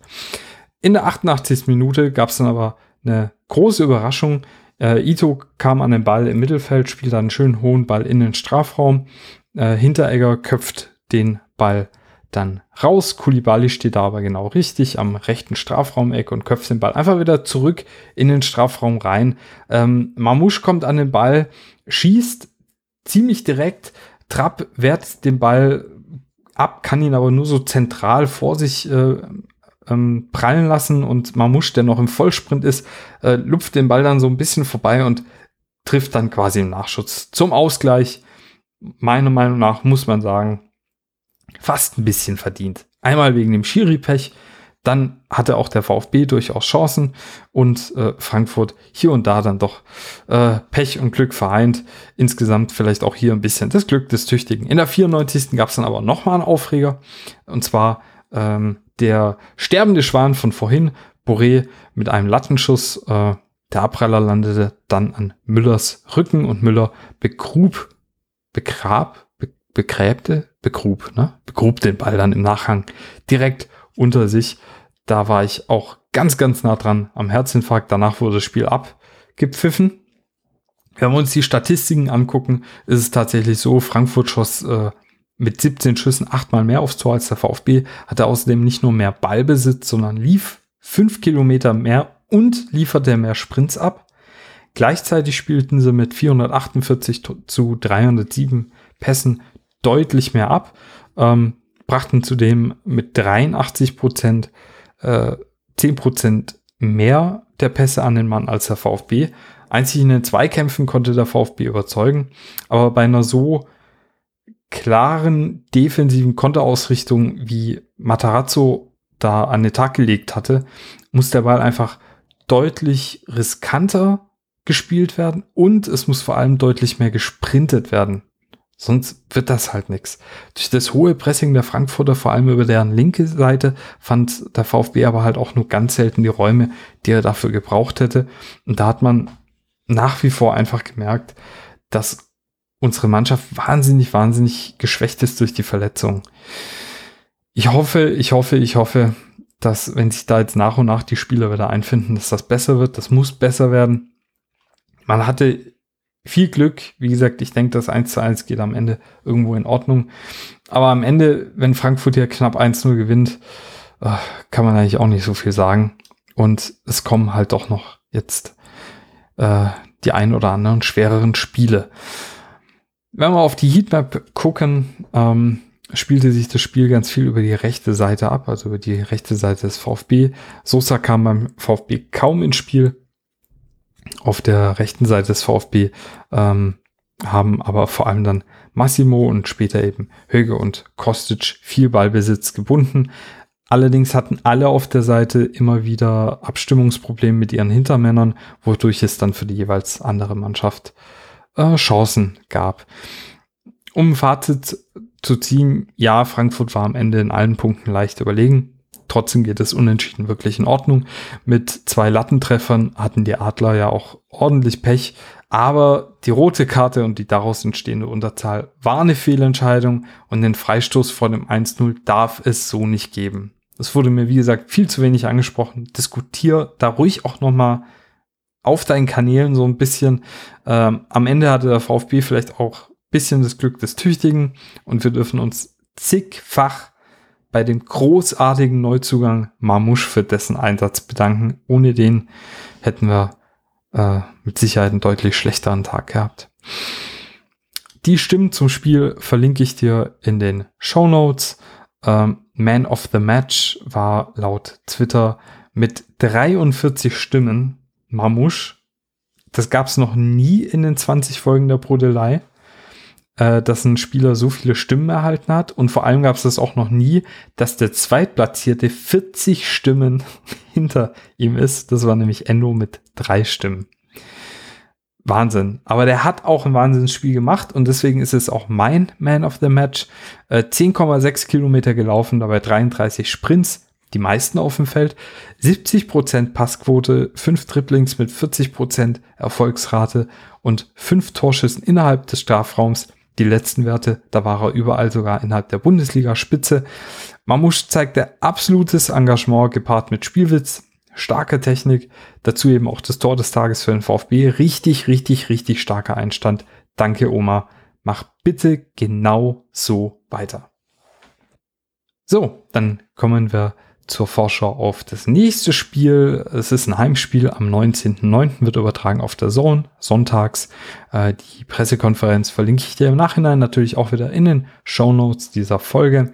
In der 88. Minute gab es dann aber eine große Überraschung. Äh, Ito kam an den Ball im Mittelfeld, spielt einen schönen hohen Ball in den Strafraum. Äh, Hinteregger köpft den Ball dann raus. Kulibali steht da aber genau richtig am rechten Strafraumeck und köpft den Ball einfach wieder zurück in den Strafraum rein. Ähm, Mamouche kommt an den Ball, schießt ziemlich direkt. Trapp wehrt den Ball ab, kann ihn aber nur so zentral vor sich äh, ähm, prallen lassen und Mamouche, der noch im Vollsprint ist, äh, lupft den Ball dann so ein bisschen vorbei und trifft dann quasi im Nachschutz zum Ausgleich. Meiner Meinung nach muss man sagen, fast ein bisschen verdient. Einmal wegen dem Schiri-Pech, dann hatte auch der VfB durchaus Chancen und äh, Frankfurt hier und da dann doch äh, Pech und Glück vereint. Insgesamt vielleicht auch hier ein bisschen das Glück des Tüchtigen. In der 94. gab es dann aber nochmal einen Aufreger und zwar ähm, der sterbende Schwan von vorhin, Boré, mit einem Lattenschuss. Äh, der Abpraller landete dann an Müllers Rücken und Müller begrub, begrab, be, begräbte, begrub, ne? Begrub den Ball dann im Nachhang direkt unter sich. Da war ich auch ganz, ganz nah dran am Herzinfarkt. Danach wurde das Spiel abgepfiffen. Wenn wir uns die Statistiken angucken, ist es tatsächlich so, Frankfurt schoss äh, mit 17 Schüssen achtmal mehr aufs Tor als der VfB, hatte außerdem nicht nur mehr Ballbesitz, sondern lief fünf Kilometer mehr und lieferte mehr Sprints ab. Gleichzeitig spielten sie mit 448 zu 307 Pässen deutlich mehr ab, ähm, brachten zudem mit 83 Prozent äh, 10 Prozent mehr der Pässe an den Mann als der VfB. Einzig in den Zweikämpfen konnte der VfB überzeugen, aber bei einer so klaren defensiven Konterausrichtung, wie Matarazzo da an den Tag gelegt hatte, muss der Ball einfach deutlich riskanter gespielt werden und es muss vor allem deutlich mehr gesprintet werden. Sonst wird das halt nichts. Durch das hohe Pressing der Frankfurter, vor allem über deren linke Seite, fand der VfB aber halt auch nur ganz selten die Räume, die er dafür gebraucht hätte. Und da hat man nach wie vor einfach gemerkt, dass unsere Mannschaft wahnsinnig, wahnsinnig geschwächt ist durch die Verletzung. Ich hoffe, ich hoffe, ich hoffe, dass wenn sich da jetzt nach und nach die Spieler wieder einfinden, dass das besser wird. Das muss besser werden. Man hatte viel Glück. Wie gesagt, ich denke, das 1 zu 1 geht am Ende irgendwo in Ordnung. Aber am Ende, wenn Frankfurt hier knapp 1-0 gewinnt, äh, kann man eigentlich auch nicht so viel sagen. Und es kommen halt doch noch jetzt äh, die ein oder anderen schwereren Spiele. Wenn wir auf die Heatmap gucken, ähm, spielte sich das Spiel ganz viel über die rechte Seite ab, also über die rechte Seite des VfB. Sosa kam beim VfB kaum ins Spiel. Auf der rechten Seite des VfB ähm, haben aber vor allem dann Massimo und später eben Höge und Kostic viel Ballbesitz gebunden. Allerdings hatten alle auf der Seite immer wieder Abstimmungsprobleme mit ihren Hintermännern, wodurch es dann für die jeweils andere Mannschaft äh, Chancen gab. Um ein Fazit zu ziehen, ja, Frankfurt war am Ende in allen Punkten leicht überlegen. Trotzdem geht es unentschieden wirklich in Ordnung. Mit zwei Lattentreffern hatten die Adler ja auch ordentlich Pech. Aber die rote Karte und die daraus entstehende Unterzahl war eine Fehlentscheidung und den Freistoß vor dem 1-0 darf es so nicht geben. Das wurde mir, wie gesagt, viel zu wenig angesprochen. Diskutier da ruhig auch nochmal auf deinen Kanälen so ein bisschen. Ähm, am Ende hatte der VfB vielleicht auch ein bisschen das Glück des Tüchtigen und wir dürfen uns zigfach bei dem großartigen Neuzugang Marmusch für dessen Einsatz bedanken. Ohne den hätten wir äh, mit Sicherheit einen deutlich schlechteren Tag gehabt. Die Stimmen zum Spiel verlinke ich dir in den Show Notes. Ähm, Man of the Match war laut Twitter mit 43 Stimmen Mamusch. Das gab es noch nie in den 20 Folgen der Brodelei, äh, dass ein Spieler so viele Stimmen erhalten hat. Und vor allem gab es das auch noch nie, dass der Zweitplatzierte 40 Stimmen hinter ihm ist. Das war nämlich Endo mit drei Stimmen. Wahnsinn. Aber der hat auch ein Wahnsinnsspiel gemacht und deswegen ist es auch mein Man of the Match. Äh, 10,6 Kilometer gelaufen, dabei 33 Sprints, die meisten auf dem Feld. 70% Passquote, 5 Triplings mit 40% Erfolgsrate und 5 Torschüssen innerhalb des Strafraums. Die letzten Werte, da war er überall sogar innerhalb der Bundesliga-Spitze. Mamusch zeigte absolutes Engagement gepaart mit Spielwitz, starke Technik, dazu eben auch das Tor des Tages für den VfB. Richtig, richtig, richtig starker Einstand. Danke, Oma. Mach bitte genau so weiter. So, dann kommen wir zur Vorschau auf das nächste Spiel. Es ist ein Heimspiel am 19.09. wird übertragen auf der Zone, sonntags. Äh, die Pressekonferenz verlinke ich dir im Nachhinein natürlich auch wieder in den Show Notes dieser Folge.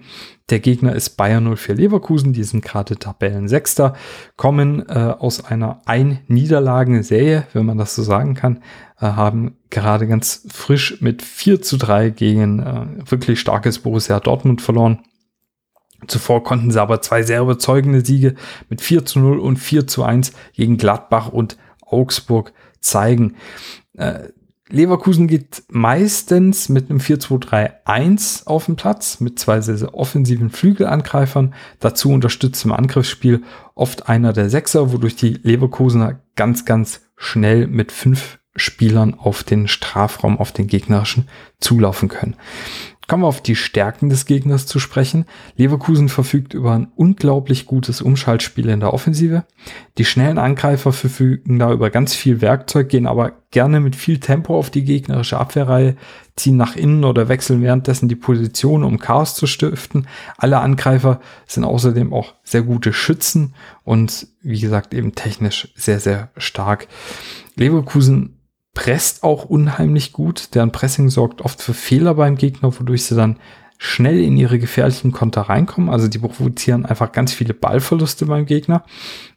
Der Gegner ist Bayern 04 Leverkusen, die sind gerade Tabellensechster, kommen äh, aus einer Ein-Niederlagen-Serie, wenn man das so sagen kann, äh, haben gerade ganz frisch mit 4 zu 3 gegen äh, wirklich starkes Borussia Dortmund verloren Zuvor konnten sie aber zwei sehr überzeugende Siege mit 4 zu 0 und 4 zu 1 gegen Gladbach und Augsburg zeigen. Äh, Leverkusen geht meistens mit einem 4-2-3-1 auf den Platz, mit zwei sehr, sehr offensiven Flügelangreifern. Dazu unterstützt im Angriffsspiel oft einer der Sechser, wodurch die Leverkusener ganz, ganz schnell mit fünf Spielern auf den Strafraum, auf den gegnerischen zulaufen können. Kommen wir auf die Stärken des Gegners zu sprechen. Leverkusen verfügt über ein unglaublich gutes Umschaltspiel in der Offensive. Die schnellen Angreifer verfügen da über ganz viel Werkzeug, gehen aber gerne mit viel Tempo auf die gegnerische Abwehrreihe, ziehen nach innen oder wechseln währenddessen die Position, um Chaos zu stiften. Alle Angreifer sind außerdem auch sehr gute Schützen und wie gesagt eben technisch sehr, sehr stark. Leverkusen presst auch unheimlich gut. Deren Pressing sorgt oft für Fehler beim Gegner, wodurch sie dann schnell in ihre gefährlichen Konter reinkommen. Also die provozieren einfach ganz viele Ballverluste beim Gegner.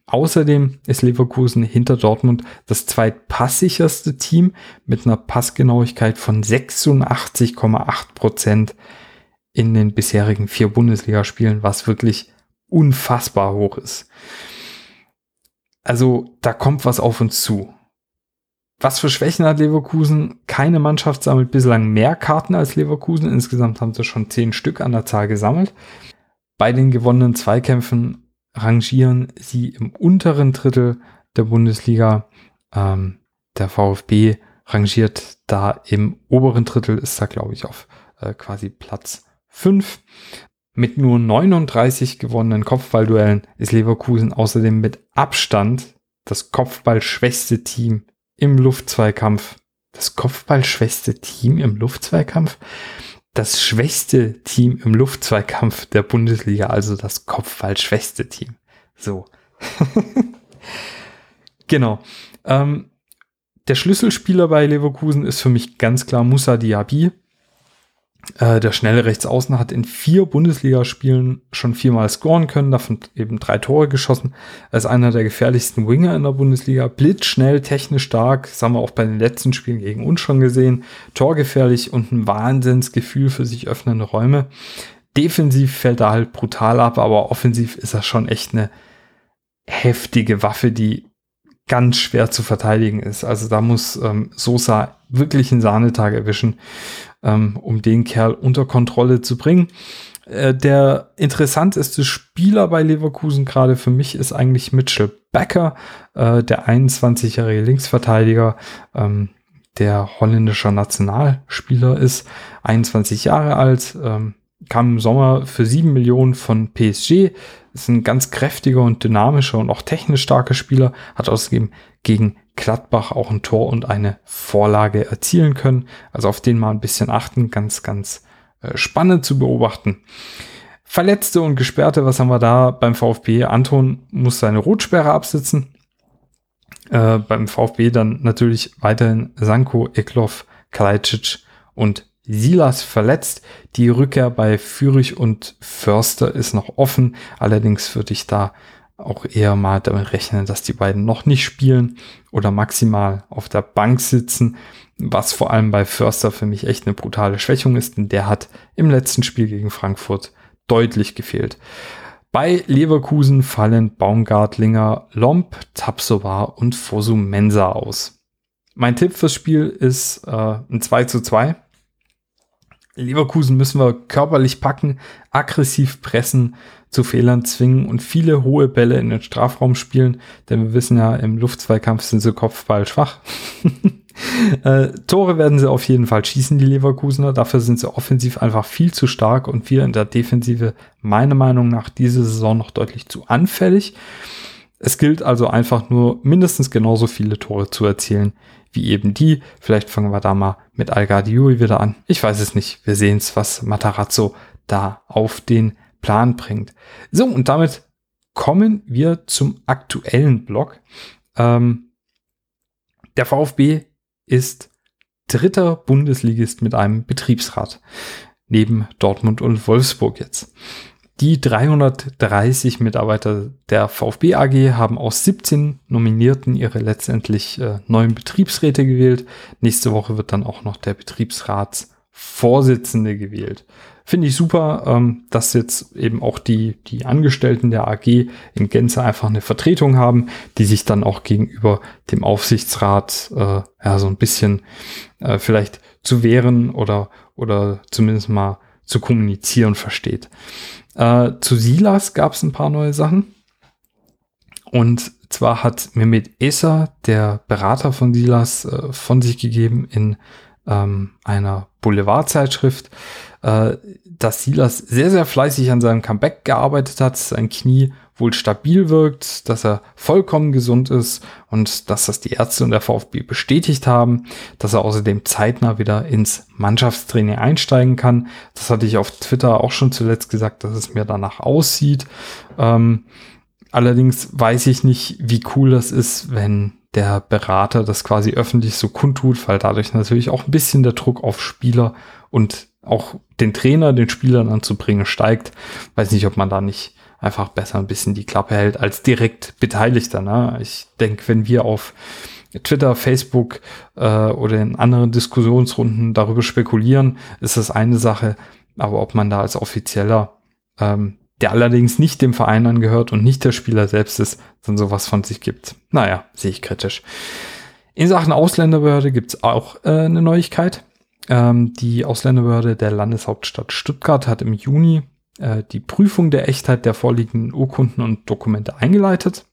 Außerdem ist Leverkusen hinter Dortmund das zweitpasssicherste Team mit einer Passgenauigkeit von 86,8 Prozent in den bisherigen vier Bundesligaspielen, was wirklich unfassbar hoch ist. Also da kommt was auf uns zu. Was für Schwächen hat Leverkusen? Keine Mannschaft sammelt bislang mehr Karten als Leverkusen. Insgesamt haben sie schon zehn Stück an der Zahl gesammelt. Bei den gewonnenen Zweikämpfen rangieren sie im unteren Drittel der Bundesliga. Ähm, der VfB rangiert da im oberen Drittel, ist da glaube ich auf äh, quasi Platz 5. Mit nur 39 gewonnenen Kopfballduellen ist Leverkusen außerdem mit Abstand das Kopfballschwächste Team im Luftzweikampf. Das Kopfballschwächste Team im Luftzweikampf. Das schwächste Team im Luftzweikampf der Bundesliga, also das Kopfballschwächste Team. So. genau. Ähm, der Schlüsselspieler bei Leverkusen ist für mich ganz klar Musa Diaby. Äh, der schnelle Rechtsaußen hat in vier Bundesligaspielen schon viermal scoren können, davon eben drei Tore geschossen. Er ist einer der gefährlichsten Winger in der Bundesliga. Blitzschnell, technisch stark, das haben wir auch bei den letzten Spielen gegen uns schon gesehen. Torgefährlich und ein Wahnsinnsgefühl für sich öffnende Räume. Defensiv fällt er halt brutal ab, aber offensiv ist er schon echt eine heftige Waffe, die ganz schwer zu verteidigen ist. Also da muss ähm, Sosa wirklich einen Sahnetag erwischen, ähm, um den Kerl unter Kontrolle zu bringen. Äh, der interessanteste Spieler bei Leverkusen gerade für mich ist eigentlich Mitchell Becker, äh, der 21-jährige Linksverteidiger, ähm, der holländischer Nationalspieler ist, 21 Jahre alt, ähm, kam im Sommer für 7 Millionen von PSG, ist ein ganz kräftiger und dynamischer und auch technisch starker Spieler, hat außerdem gegen Gladbach auch ein Tor und eine Vorlage erzielen können. Also auf den mal ein bisschen achten, ganz, ganz äh, spannend zu beobachten. Verletzte und Gesperrte, was haben wir da beim VfB? Anton muss seine Rotsperre absitzen. Äh, beim VfB dann natürlich weiterhin Sanko, Eklov, Kalajdzic und Silas verletzt. Die Rückkehr bei Fürich und Förster ist noch offen. Allerdings würde ich da auch eher mal damit rechnen, dass die beiden noch nicht spielen oder maximal auf der Bank sitzen, was vor allem bei Förster für mich echt eine brutale Schwächung ist, denn der hat im letzten Spiel gegen Frankfurt deutlich gefehlt. Bei Leverkusen fallen Baumgartlinger, Lomp, Tapsova und Fosu Mensa aus. Mein Tipp fürs Spiel ist äh, ein 2 zu 2 Leverkusen müssen wir körperlich packen, aggressiv pressen, zu Fehlern zwingen und viele hohe Bälle in den Strafraum spielen, denn wir wissen ja, im Luftzweikampf sind sie Kopfball schwach. äh, Tore werden sie auf jeden Fall schießen, die Leverkusener. Dafür sind sie offensiv einfach viel zu stark und wir in der Defensive meiner Meinung nach diese Saison noch deutlich zu anfällig. Es gilt also einfach nur mindestens genauso viele Tore zu erzielen wie eben die. Vielleicht fangen wir da mal mit Al wieder an. Ich weiß es nicht. Wir sehen es, was Matarazzo da auf den Plan bringt. So, und damit kommen wir zum aktuellen Block. Ähm, der VfB ist dritter Bundesligist mit einem Betriebsrat. Neben Dortmund und Wolfsburg jetzt. Die 330 Mitarbeiter der VfB AG haben aus 17 Nominierten ihre letztendlich äh, neuen Betriebsräte gewählt. Nächste Woche wird dann auch noch der Betriebsratsvorsitzende gewählt. Finde ich super, ähm, dass jetzt eben auch die, die Angestellten der AG in Gänze einfach eine Vertretung haben, die sich dann auch gegenüber dem Aufsichtsrat äh, ja so ein bisschen äh, vielleicht zu wehren oder, oder zumindest mal zu kommunizieren versteht. Äh, zu Silas gab es ein paar neue Sachen. Und zwar hat Mehmet Esa, der Berater von Silas, äh, von sich gegeben in ähm, einer Boulevardzeitschrift, äh, dass Silas sehr, sehr fleißig an seinem Comeback gearbeitet hat, sein Knie wohl stabil wirkt, dass er vollkommen gesund ist und dass das die Ärzte und der VfB bestätigt haben, dass er außerdem zeitnah wieder ins Mannschaftstraining einsteigen kann. Das hatte ich auf Twitter auch schon zuletzt gesagt, dass es mir danach aussieht. Ähm, allerdings weiß ich nicht, wie cool das ist, wenn der Berater das quasi öffentlich so kundtut, weil dadurch natürlich auch ein bisschen der Druck auf Spieler und auch den Trainer, den Spielern anzubringen, steigt. Weiß nicht, ob man da nicht einfach besser ein bisschen die Klappe hält als direkt Beteiligter. Ne? Ich denke, wenn wir auf Twitter, Facebook äh, oder in anderen Diskussionsrunden darüber spekulieren, ist das eine Sache. Aber ob man da als Offizieller, ähm, der allerdings nicht dem Verein angehört und nicht der Spieler selbst ist, dann sowas von sich gibt, naja, sehe ich kritisch. In Sachen Ausländerbehörde gibt's auch äh, eine Neuigkeit. Ähm, die Ausländerbehörde der Landeshauptstadt Stuttgart hat im Juni äh, die Prüfung der Echtheit der vorliegenden Urkunden und Dokumente eingeleitet.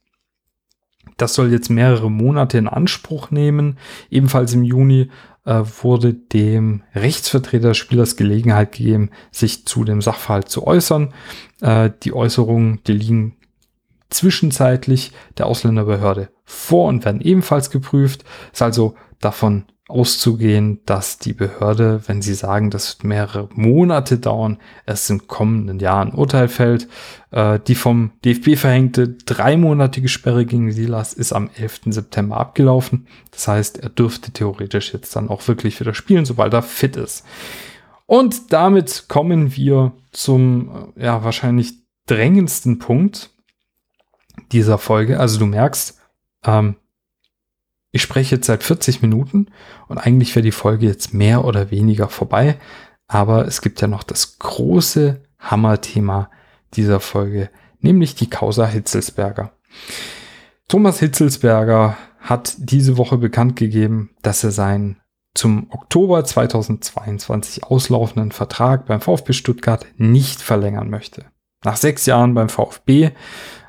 Das soll jetzt mehrere Monate in Anspruch nehmen. Ebenfalls im Juni äh, wurde dem Rechtsvertreter des Spielers Gelegenheit gegeben, sich zu dem Sachverhalt zu äußern. Äh, die Äußerungen, die liegen zwischenzeitlich der Ausländerbehörde vor und werden ebenfalls geprüft. Ist also davon auszugehen, dass die Behörde, wenn sie sagen, das wird mehrere Monate dauern, erst im kommenden Jahr ein Urteil fällt. Äh, die vom DFB verhängte dreimonatige Sperre gegen Silas ist am 11. September abgelaufen. Das heißt, er dürfte theoretisch jetzt dann auch wirklich wieder spielen, sobald er fit ist. Und damit kommen wir zum äh, ja wahrscheinlich drängendsten Punkt dieser Folge. Also du merkst, ähm, ich spreche jetzt seit 40 Minuten und eigentlich wäre die Folge jetzt mehr oder weniger vorbei. Aber es gibt ja noch das große Hammerthema dieser Folge, nämlich die Causa Hitzelsberger. Thomas Hitzelsberger hat diese Woche bekannt gegeben, dass er seinen zum Oktober 2022 auslaufenden Vertrag beim VfB Stuttgart nicht verlängern möchte. Nach sechs Jahren beim VfB,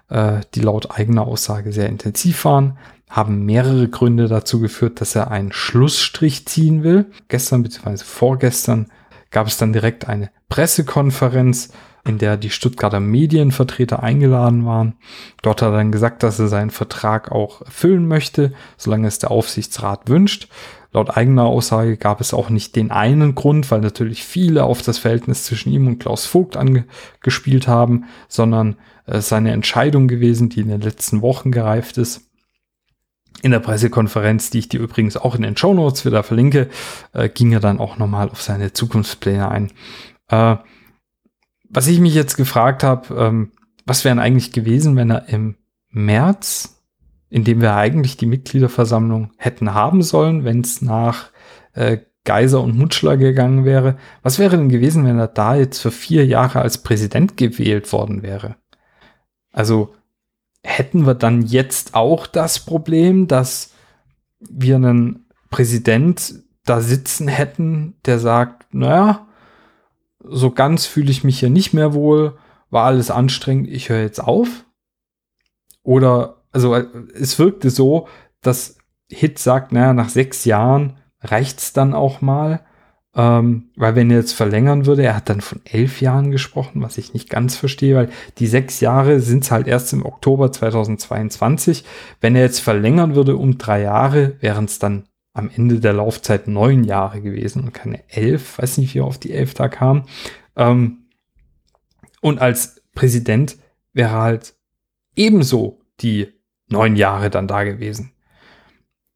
äh, die laut eigener Aussage sehr intensiv waren, haben mehrere Gründe dazu geführt, dass er einen Schlussstrich ziehen will. Gestern bzw. vorgestern gab es dann direkt eine Pressekonferenz, in der die Stuttgarter Medienvertreter eingeladen waren. Dort hat er dann gesagt, dass er seinen Vertrag auch erfüllen möchte, solange es der Aufsichtsrat wünscht. Laut eigener Aussage gab es auch nicht den einen Grund, weil natürlich viele auf das Verhältnis zwischen ihm und Klaus Vogt angespielt haben, sondern es äh, ist Entscheidung gewesen, die in den letzten Wochen gereift ist. In der Pressekonferenz, die ich dir übrigens auch in den Show Notes wieder verlinke, äh, ging er dann auch nochmal auf seine Zukunftspläne ein. Äh, was ich mich jetzt gefragt habe, ähm, was wären eigentlich gewesen, wenn er im März in dem wir eigentlich die Mitgliederversammlung hätten haben sollen, wenn es nach äh, Geiser und Mutschler gegangen wäre. Was wäre denn gewesen, wenn er da jetzt für vier Jahre als Präsident gewählt worden wäre? Also hätten wir dann jetzt auch das Problem, dass wir einen Präsident da sitzen hätten, der sagt, naja, so ganz fühle ich mich hier nicht mehr wohl, war alles anstrengend, ich höre jetzt auf? Oder also es wirkte so, dass Hit sagt, naja, nach sechs Jahren reicht's dann auch mal. Ähm, weil wenn er jetzt verlängern würde, er hat dann von elf Jahren gesprochen, was ich nicht ganz verstehe, weil die sechs Jahre sind es halt erst im Oktober 2022. Wenn er jetzt verlängern würde um drei Jahre, wären es dann am Ende der Laufzeit neun Jahre gewesen und keine elf. Weiß nicht, wie er auf die elf da kam. Ähm, und als Präsident wäre halt ebenso die neun Jahre dann da gewesen.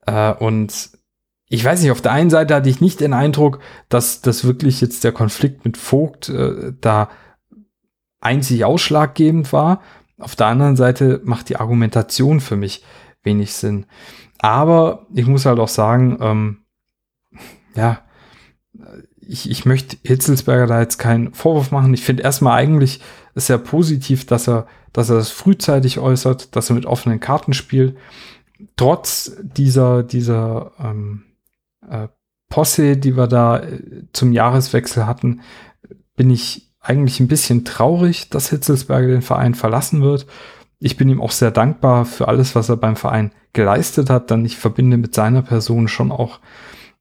Äh, und ich weiß nicht, auf der einen Seite hatte ich nicht den Eindruck, dass das wirklich jetzt der Konflikt mit Vogt äh, da einzig ausschlaggebend war. Auf der anderen Seite macht die Argumentation für mich wenig Sinn. Aber ich muss halt auch sagen, ähm, ja, ich, ich möchte Hitzelsberger da jetzt keinen Vorwurf machen. Ich finde erstmal eigentlich sehr positiv, dass er dass er das frühzeitig äußert, dass er mit offenen Karten spielt. Trotz dieser, dieser ähm, äh, Posse, die wir da äh, zum Jahreswechsel hatten, bin ich eigentlich ein bisschen traurig, dass Hitzelsberger den Verein verlassen wird. Ich bin ihm auch sehr dankbar für alles, was er beim Verein geleistet hat, denn ich verbinde mit seiner Person schon auch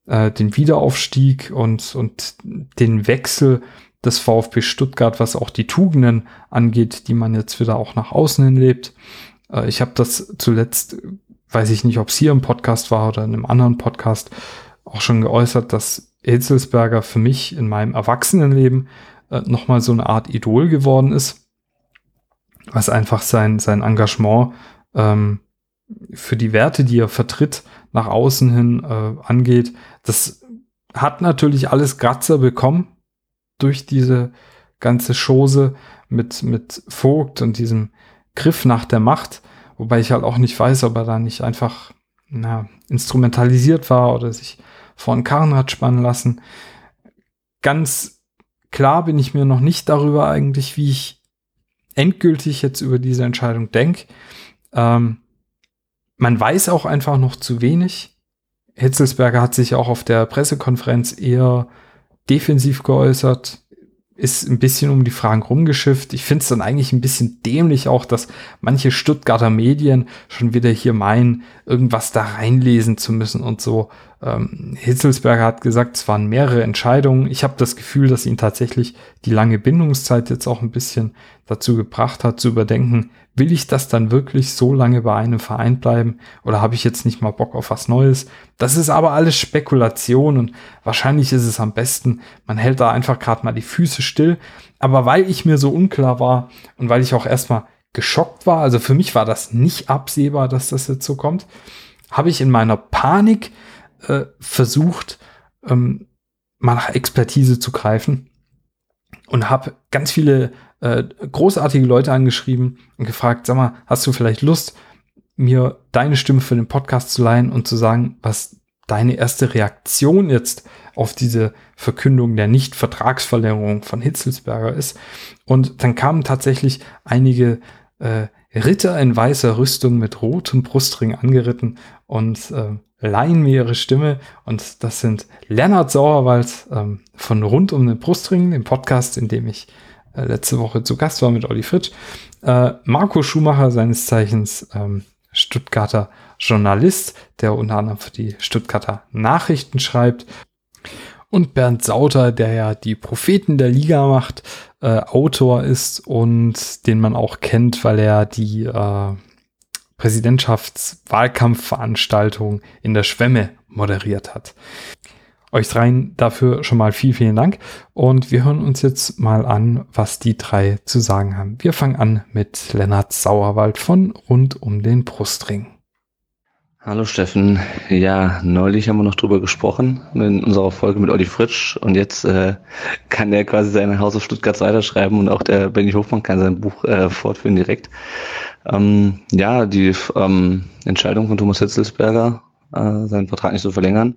äh, den Wiederaufstieg und, und den Wechsel des VfB Stuttgart, was auch die Tugenden angeht, die man jetzt wieder auch nach außen hin lebt. Äh, ich habe das zuletzt, weiß ich nicht, ob es hier im Podcast war oder in einem anderen Podcast, auch schon geäußert, dass Hitzelsberger für mich in meinem Erwachsenenleben äh, nochmal so eine Art Idol geworden ist, was einfach sein, sein Engagement ähm, für die Werte, die er vertritt, nach außen hin äh, angeht. Das hat natürlich alles Gratzer bekommen, durch diese ganze Chose mit, mit Vogt und diesem Griff nach der Macht, wobei ich halt auch nicht weiß, ob er da nicht einfach na, instrumentalisiert war oder sich vor einen Karren hat spannen lassen. Ganz klar bin ich mir noch nicht darüber eigentlich, wie ich endgültig jetzt über diese Entscheidung denke. Ähm, man weiß auch einfach noch zu wenig. Hitzelsberger hat sich auch auf der Pressekonferenz eher defensiv geäußert, ist ein bisschen um die Fragen rumgeschifft. Ich finde es dann eigentlich ein bisschen dämlich auch, dass manche Stuttgarter Medien schon wieder hier meinen, irgendwas da reinlesen zu müssen und so. Ähm, Hitzelsberger hat gesagt, es waren mehrere Entscheidungen. Ich habe das Gefühl, dass ihn tatsächlich die lange Bindungszeit jetzt auch ein bisschen dazu gebracht hat, zu überdenken, will ich das dann wirklich so lange bei einem Verein bleiben oder habe ich jetzt nicht mal Bock auf was Neues? Das ist aber alles Spekulation und wahrscheinlich ist es am besten, man hält da einfach gerade mal die Füße still. Aber weil ich mir so unklar war und weil ich auch erstmal geschockt war, also für mich war das nicht absehbar, dass das jetzt so kommt, habe ich in meiner Panik äh, versucht, ähm, mal nach Expertise zu greifen und habe ganz viele äh, großartige Leute angeschrieben und gefragt, sag mal, hast du vielleicht Lust, mir deine Stimme für den Podcast zu leihen und zu sagen, was deine erste Reaktion jetzt auf diese Verkündung der Nicht-Vertragsverlängerung von Hitzelsberger ist. Und dann kamen tatsächlich einige äh, Ritter in weißer Rüstung mit rotem Brustring angeritten und äh, leihen mir ihre Stimme. Und das sind Lennart Sauerwald ähm, von Rund um den Brustring, dem Podcast, in dem ich äh, letzte Woche zu Gast war mit Olli Fritsch. Äh, Marco Schumacher, seines Zeichens ähm, Stuttgarter Journalist, der unter anderem für die Stuttgarter Nachrichten schreibt. Und Bernd Sauter, der ja die Propheten der Liga macht, äh, Autor ist und den man auch kennt, weil er die äh, Präsidentschaftswahlkampfveranstaltung in der Schwemme moderiert hat. Euch dreien dafür schon mal viel, vielen Dank. Und wir hören uns jetzt mal an, was die drei zu sagen haben. Wir fangen an mit Lennart Sauerwald von Rund um den Brustring. Hallo Steffen. Ja, neulich haben wir noch drüber gesprochen in unserer Folge mit Olli Fritsch und jetzt äh, kann er quasi sein Haus auf Stuttgart weiterschreiben und auch der Benny Hofmann kann sein Buch äh, fortführen direkt. Ähm, ja, die ähm, Entscheidung von Thomas Hitzelsberger, äh, seinen Vertrag nicht zu verlängern,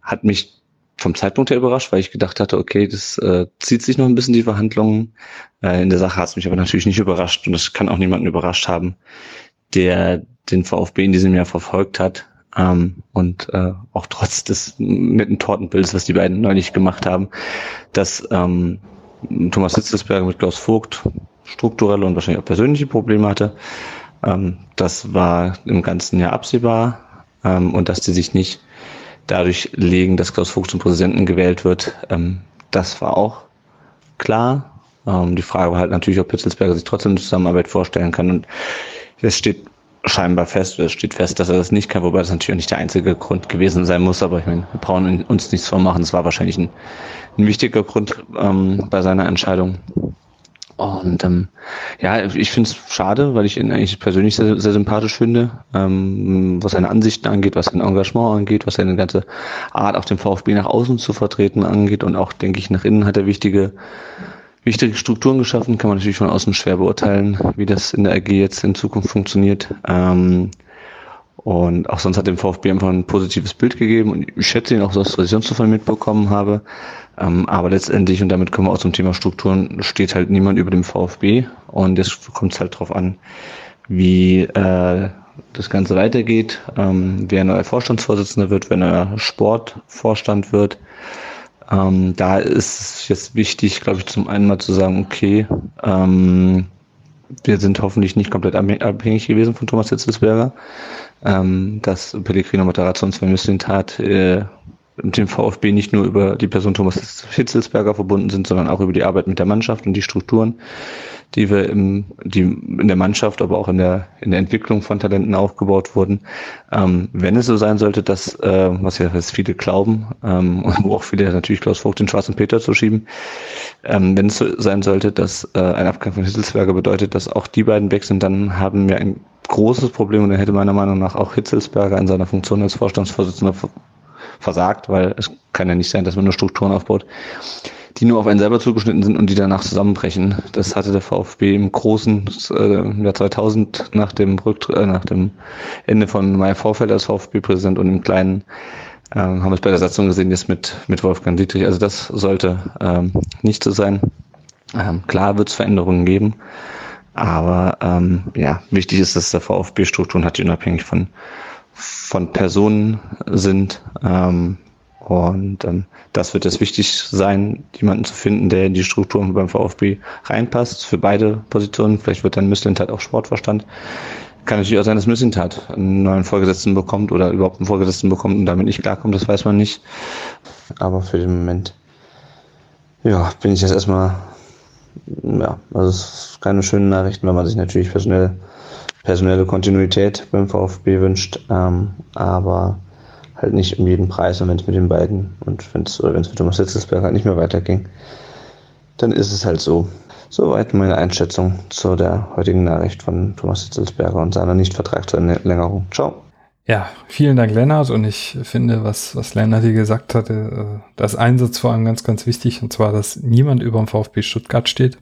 hat mich vom Zeitpunkt her überrascht, weil ich gedacht hatte, okay, das äh, zieht sich noch ein bisschen die Verhandlungen. Äh, in der Sache hat es mich aber natürlich nicht überrascht und das kann auch niemanden überrascht haben, der den VfB in diesem Jahr verfolgt hat. Ähm, und äh, auch trotz des netten Tortenbildes, was die beiden neulich gemacht haben, dass ähm, Thomas Hitzelsberger mit Klaus Vogt strukturelle und wahrscheinlich auch persönliche Probleme hatte. Ähm, das war im ganzen Jahr absehbar ähm, und dass die sich nicht dadurch legen, dass Klaus Vogt zum Präsidenten gewählt wird. Ähm, das war auch klar. Ähm, die Frage war halt natürlich, ob Hitzelsberger sich trotzdem eine Zusammenarbeit vorstellen kann. Und es steht scheinbar fest, es steht fest, dass er das nicht kann, wobei das natürlich nicht der einzige Grund gewesen sein muss. Aber ich meine, wir brauchen uns nichts vormachen. Es war wahrscheinlich ein, ein wichtiger Grund ähm, bei seiner Entscheidung. Und ähm, ja, ich finde es schade, weil ich ihn eigentlich persönlich sehr, sehr sympathisch finde, ähm, was seine Ansichten angeht, was sein Engagement angeht, was seine ganze Art, auch den VfB nach außen zu vertreten angeht und auch, denke ich, nach innen hat er wichtige, wichtige Strukturen geschaffen. Kann man natürlich von außen schwer beurteilen, wie das in der AG jetzt in Zukunft funktioniert. Ähm, und auch sonst hat dem VfB einfach ein positives Bild gegeben und ich schätze ihn auch so, was ich sonst davon mitbekommen habe. Ähm, aber letztendlich, und damit kommen wir auch zum Thema Strukturen, steht halt niemand über dem VfB und jetzt kommt es halt drauf an, wie äh, das Ganze weitergeht, ähm, wer neuer Vorstandsvorsitzender wird, wer neuer Sportvorstand wird. Ähm, da ist es jetzt wichtig, glaube ich, zum einen mal zu sagen, okay, ähm, wir sind hoffentlich nicht komplett abhängig gewesen von Thomas Hitzelsberger ähm, dass Pellegrino Matarazzo uns hat, äh, mit dem VfB nicht nur über die Person Thomas Hitzelsberger verbunden sind, sondern auch über die Arbeit mit der Mannschaft und die Strukturen, die wir im, die in der Mannschaft, aber auch in der, in der Entwicklung von Talenten aufgebaut wurden. Ähm, wenn es so sein sollte, dass, äh, was ja jetzt viele glauben, ähm, und wo auch viele natürlich Klaus Vogt den schwarzen Peter zu schieben, ähm, wenn es so sein sollte, dass äh, ein Abgang von Hitzelsberger bedeutet, dass auch die beiden weg sind, dann haben wir ein großes Problem und dann hätte meiner Meinung nach auch Hitzelsberger in seiner Funktion als Vorstandsvorsitzender versagt, weil es kann ja nicht sein, dass man nur Strukturen aufbaut, die nur auf einen selber zugeschnitten sind und die danach zusammenbrechen. Das hatte der VfB im großen äh, im Jahr 2000 nach dem Rücktritt, äh, nach dem Ende von Meyer Vorfeld als VfB-Präsident und im kleinen äh, haben wir es bei der Satzung gesehen jetzt mit mit Wolfgang Dietrich. Also das sollte ähm, nicht so sein. Ähm, klar wird es Veränderungen geben. Aber ähm, ja, wichtig ist, dass der VfB Strukturen hat, die unabhängig von, von Personen sind. Ähm, und ähm, das wird jetzt wichtig sein, jemanden zu finden, der in die Strukturen beim VfB reinpasst, für beide Positionen. Vielleicht wird dann Müslintat auch Sportverstand. Kann natürlich auch sein, dass Müslintat einen neuen Vorgesetzten bekommt oder überhaupt einen Vorgesetzten bekommt und damit nicht klarkommt, das weiß man nicht. Aber für den Moment, ja, bin ich jetzt erstmal ja, also es ist keine schönen Nachrichten, wenn man sich natürlich personell, personelle Kontinuität beim VfB wünscht, ähm, aber halt nicht um jeden Preis und wenn es mit den beiden und wenn es mit Thomas Hitzelsberg halt nicht mehr weiterging, dann ist es halt so. Soweit meine Einschätzung zu der heutigen Nachricht von Thomas Hitzelsberger und seiner Nichtvertragsverlängerung. Ciao. Ja, vielen Dank, Lennart. Und ich finde, was, was Lennart hier gesagt hatte, äh, das Einsatz vor allem ganz, ganz wichtig. Und zwar, dass niemand über dem VfB Stuttgart steht.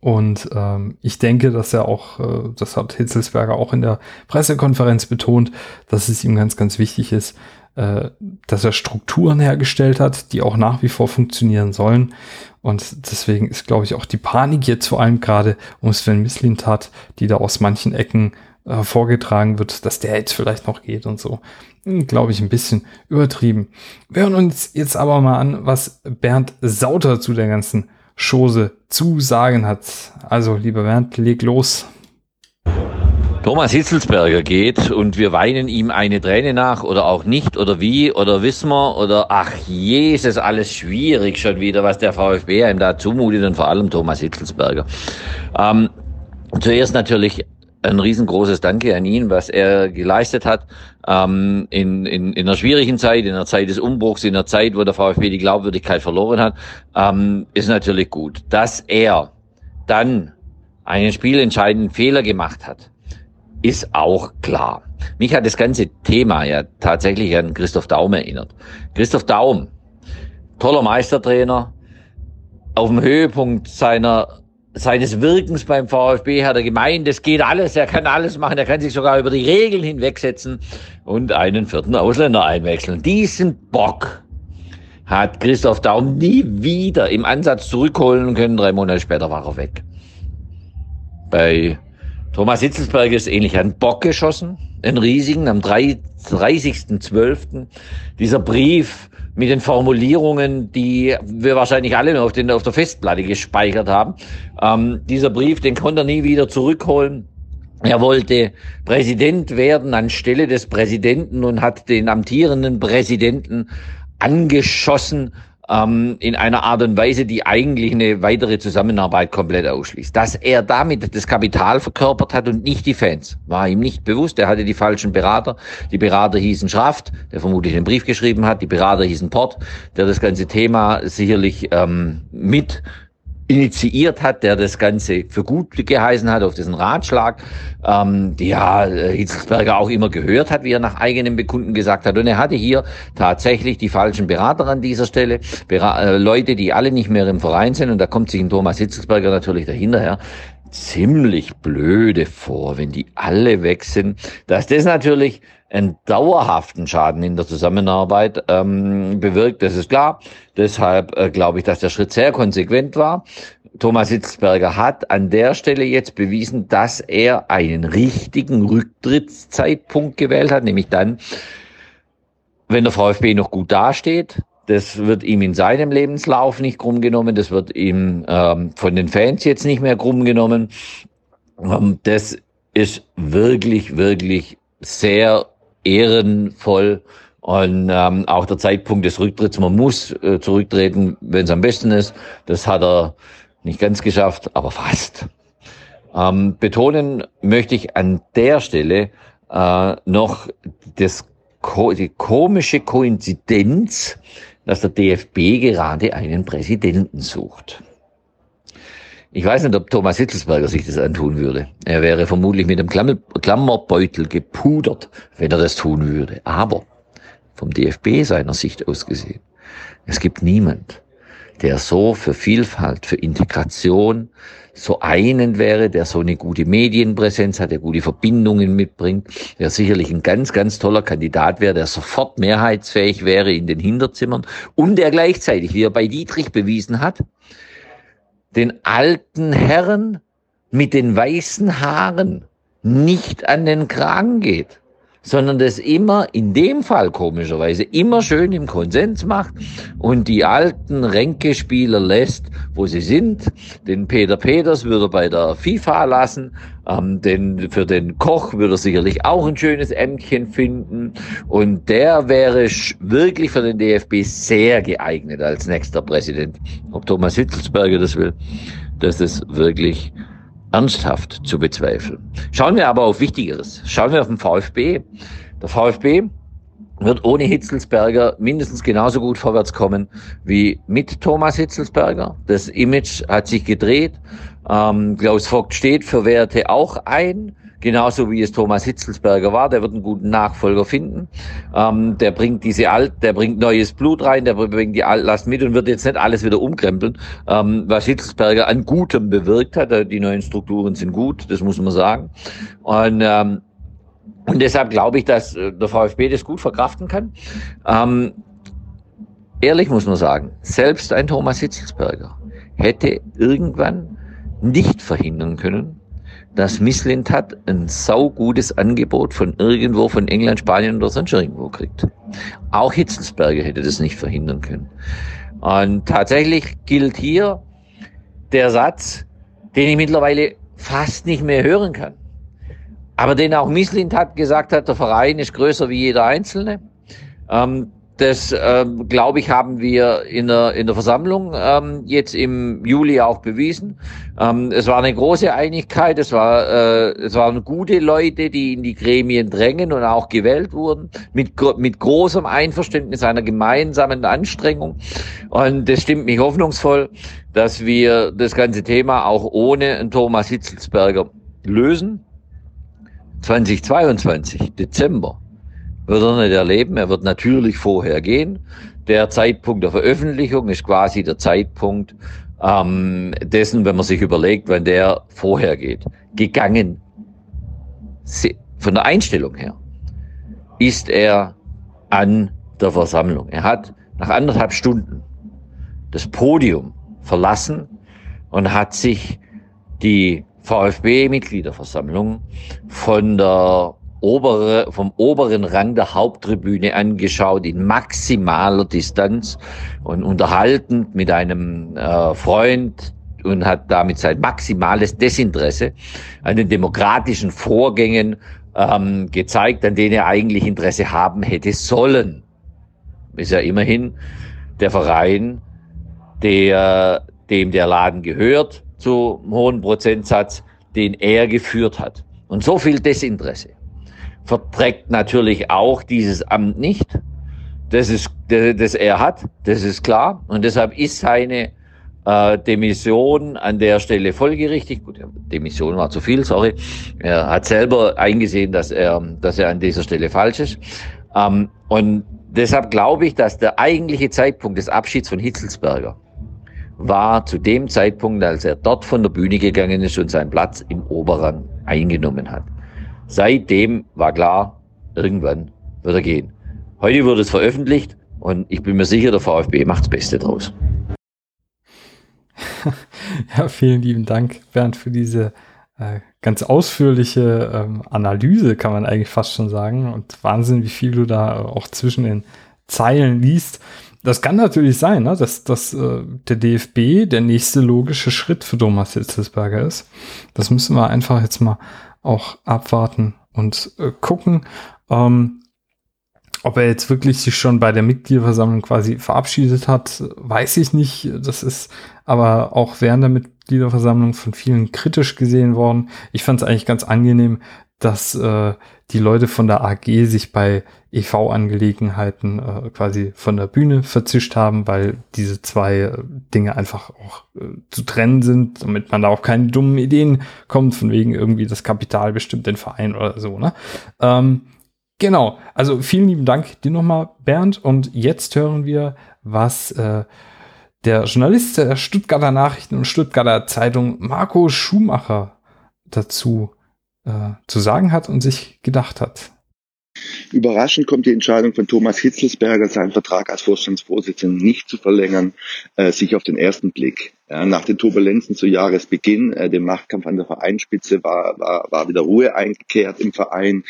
Und ähm, ich denke, dass er auch, äh, das hat Hitzelsberger auch in der Pressekonferenz betont, dass es ihm ganz, ganz wichtig ist, äh, dass er Strukturen hergestellt hat, die auch nach wie vor funktionieren sollen. Und deswegen ist, glaube ich, auch die Panik jetzt vor allem gerade um Sven Mislintat, die da aus manchen Ecken äh, vorgetragen wird, dass der jetzt vielleicht noch geht und so. Hm, glaube ich, ein bisschen übertrieben. Wir hören uns jetzt aber mal an, was Bernd Sauter zu der ganzen Chose zu sagen hat. Also, lieber Bernd, leg los. Thomas Hitzelsberger geht und wir weinen ihm eine Träne nach oder auch nicht oder wie oder wissen wir oder ach je, ist das alles schwierig schon wieder, was der VfB einem da zumutet und vor allem Thomas Hitzelsberger. Ähm, zuerst natürlich ein riesengroßes Danke an ihn, was er geleistet hat ähm, in, in, in einer schwierigen Zeit, in einer Zeit des Umbruchs, in einer Zeit, wo der VfB die Glaubwürdigkeit verloren hat, ähm, ist natürlich gut. Dass er dann einen spielentscheidenden Fehler gemacht hat, ist auch klar. Mich hat das ganze Thema ja tatsächlich an Christoph Daum erinnert. Christoph Daum, toller Meistertrainer, auf dem Höhepunkt seiner seines Wirkens beim VfB hat er gemeint, es geht alles, er kann alles machen, er kann sich sogar über die Regeln hinwegsetzen und einen vierten Ausländer einwechseln. Diesen Bock hat Christoph Daum nie wieder im Ansatz zurückholen können. Drei Monate später war er weg. Bei Thomas Hitzelsberger ist ähnlich ein Bock geschossen, einen riesigen, am 30.12. Dieser Brief mit den Formulierungen, die wir wahrscheinlich alle noch auf, den, auf der Festplatte gespeichert haben. Ähm, dieser Brief, den konnte er nie wieder zurückholen. Er wollte Präsident werden anstelle des Präsidenten und hat den amtierenden Präsidenten angeschossen ähm, in einer Art und Weise, die eigentlich eine weitere Zusammenarbeit komplett ausschließt. Dass er damit das Kapital verkörpert hat und nicht die Fans, war ihm nicht bewusst. Er hatte die falschen Berater. Die Berater hießen Schraft, der vermutlich den Brief geschrieben hat. Die Berater hießen Port, der das ganze Thema sicherlich ähm, mit initiiert hat, der das Ganze für gut geheißen hat, auf diesen Ratschlag, ähm, die ja äh, Hitzelsberger auch immer gehört hat, wie er nach eigenem Bekunden gesagt hat. Und er hatte hier tatsächlich die falschen Berater an dieser Stelle, Bera äh, Leute, die alle nicht mehr im Verein sind. Und da kommt sich ein Thomas Hitzelsberger natürlich dahinterher ziemlich blöde vor, wenn die alle weg sind. Dass das natürlich einen dauerhaften Schaden in der Zusammenarbeit ähm, bewirkt, das ist klar. Deshalb äh, glaube ich, dass der Schritt sehr konsequent war. Thomas Hitzberger hat an der Stelle jetzt bewiesen, dass er einen richtigen Rücktrittszeitpunkt gewählt hat, nämlich dann, wenn der VfB noch gut dasteht. Das wird ihm in seinem Lebenslauf nicht krumm genommen, das wird ihm ähm, von den Fans jetzt nicht mehr krumm genommen. Ähm, das ist wirklich, wirklich sehr ehrenvoll und ähm, auch der Zeitpunkt des Rücktritts, man muss äh, zurücktreten, wenn es am besten ist. Das hat er nicht ganz geschafft, aber fast. Ähm, betonen möchte ich an der Stelle äh, noch das, die komische Koinzidenz, dass der DFB gerade einen Präsidenten sucht. Ich weiß nicht, ob Thomas Hitzelsberger sich das antun würde. Er wäre vermutlich mit einem Klammerbeutel gepudert, wenn er das tun würde. Aber vom DFB seiner Sicht aus gesehen, es gibt niemand, der so für Vielfalt, für Integration so einend wäre, der so eine gute Medienpräsenz hat, der gute Verbindungen mitbringt, der sicherlich ein ganz, ganz toller Kandidat wäre, der sofort mehrheitsfähig wäre in den Hinterzimmern und der gleichzeitig, wie er bei Dietrich bewiesen hat, den alten Herren mit den weißen Haaren nicht an den Kragen geht, sondern das immer, in dem Fall komischerweise, immer schön im Konsens macht und die alten Ränkespieler lässt, wo sie sind. Den Peter Peters würde er bei der FIFA lassen, ähm, den, für den Koch würde er sicherlich auch ein schönes Ämtchen finden und der wäre wirklich für den DFB sehr geeignet als nächster Präsident. Ob Thomas Hitzelsberger das will, das ist wirklich ernsthaft zu bezweifeln. Schauen wir aber auf Wichtigeres. Schauen wir auf den VfB. Der VfB wird ohne Hitzelsberger mindestens genauso gut vorwärts kommen wie mit Thomas Hitzelsberger. Das Image hat sich gedreht. Ähm, Klaus Vogt steht für Werte auch ein. Genauso wie es Thomas Hitzelsberger war. Der wird einen guten Nachfolger finden. Ähm, der bringt diese Alt, der bringt neues Blut rein, der bringt die Altlast mit und wird jetzt nicht alles wieder umkrempeln, ähm, was Hitzelsberger an Gutem bewirkt hat. Äh, die neuen Strukturen sind gut, das muss man sagen. Und ähm, und deshalb glaube ich, dass äh, der VfB das gut verkraften kann. Ähm, ehrlich muss man sagen, selbst ein Thomas Hitzelsberger hätte irgendwann nicht verhindern können, dass Misslintat ein saugutes Angebot von irgendwo, von England, Spanien oder sonst irgendwo kriegt. Auch Hitzelsberger hätte das nicht verhindern können. Und tatsächlich gilt hier der Satz, den ich mittlerweile fast nicht mehr hören kann. Aber den auch Misslintat gesagt hat, der Verein ist größer wie jeder Einzelne. Ähm, das, ähm, glaube ich, haben wir in der, in der Versammlung ähm, jetzt im Juli auch bewiesen. Ähm, es war eine große Einigkeit, es, war, äh, es waren gute Leute, die in die Gremien drängen und auch gewählt wurden, mit, mit großem Einverständnis einer gemeinsamen Anstrengung. Und das stimmt mich hoffnungsvoll, dass wir das ganze Thema auch ohne Thomas Hitzelsberger lösen. 2022, Dezember wird er nicht erleben. Er wird natürlich vorher gehen. Der Zeitpunkt der Veröffentlichung ist quasi der Zeitpunkt ähm, dessen, wenn man sich überlegt, wann der vorher geht. Gegangen. Von der Einstellung her ist er an der Versammlung. Er hat nach anderthalb Stunden das Podium verlassen und hat sich die VfB-Mitgliederversammlung von der obere, vom oberen Rang der Haupttribüne angeschaut, in maximaler Distanz und unterhaltend mit einem äh, Freund und hat damit sein maximales Desinteresse an den demokratischen Vorgängen ähm, gezeigt, an denen er eigentlich Interesse haben hätte sollen. Ist ja immerhin der Verein, der, dem der Laden gehört, zu hohen Prozentsatz, den er geführt hat. Und so viel Desinteresse verträgt natürlich auch dieses Amt nicht. Das ist, das er hat, das ist klar. Und deshalb ist seine äh, Demission an der Stelle folgerichtig. Gut, Demission war zu viel, sorry. Er hat selber eingesehen, dass er, dass er an dieser Stelle falsch ist. Ähm, und deshalb glaube ich, dass der eigentliche Zeitpunkt des Abschieds von Hitzelsberger war zu dem Zeitpunkt, als er dort von der Bühne gegangen ist und seinen Platz im Oberrang eingenommen hat. Seitdem war klar, irgendwann wird er gehen. Heute wird es veröffentlicht und ich bin mir sicher, der VfB macht das Beste draus. ja, vielen lieben Dank, Bernd, für diese äh, ganz ausführliche ähm, Analyse, kann man eigentlich fast schon sagen. Und Wahnsinn, wie viel du da auch zwischen den Zeilen liest. Das kann natürlich sein, ne, dass, dass äh, der DFB der nächste logische Schritt für Thomas Hitzelsberger ist. Das müssen wir einfach jetzt mal auch abwarten und äh, gucken, ähm, ob er jetzt wirklich sich schon bei der Mitgliederversammlung quasi verabschiedet hat, weiß ich nicht. Das ist aber auch während der Mitgliederversammlung von vielen kritisch gesehen worden. Ich fand es eigentlich ganz angenehm, dass äh, die Leute von der AG sich bei EV-Angelegenheiten äh, quasi von der Bühne verzischt haben, weil diese zwei äh, Dinge einfach auch äh, zu trennen sind, damit man da auch keine dummen Ideen kommt, von wegen irgendwie das Kapital bestimmt den Verein oder so. Ne? Ähm, genau, also vielen lieben Dank dir nochmal, Bernd. Und jetzt hören wir, was äh, der Journalist der Stuttgarter Nachrichten und Stuttgarter Zeitung Marco Schumacher dazu äh, zu sagen hat und sich gedacht hat. Überraschend kommt die Entscheidung von Thomas Hitzelsberger, seinen Vertrag als Vorstandsvorsitzender nicht zu verlängern, äh, sich auf den ersten Blick. Ja, nach den Turbulenzen zu Jahresbeginn, äh, dem Machtkampf an der Vereinsspitze, war, war, war wieder Ruhe eingekehrt im Verein.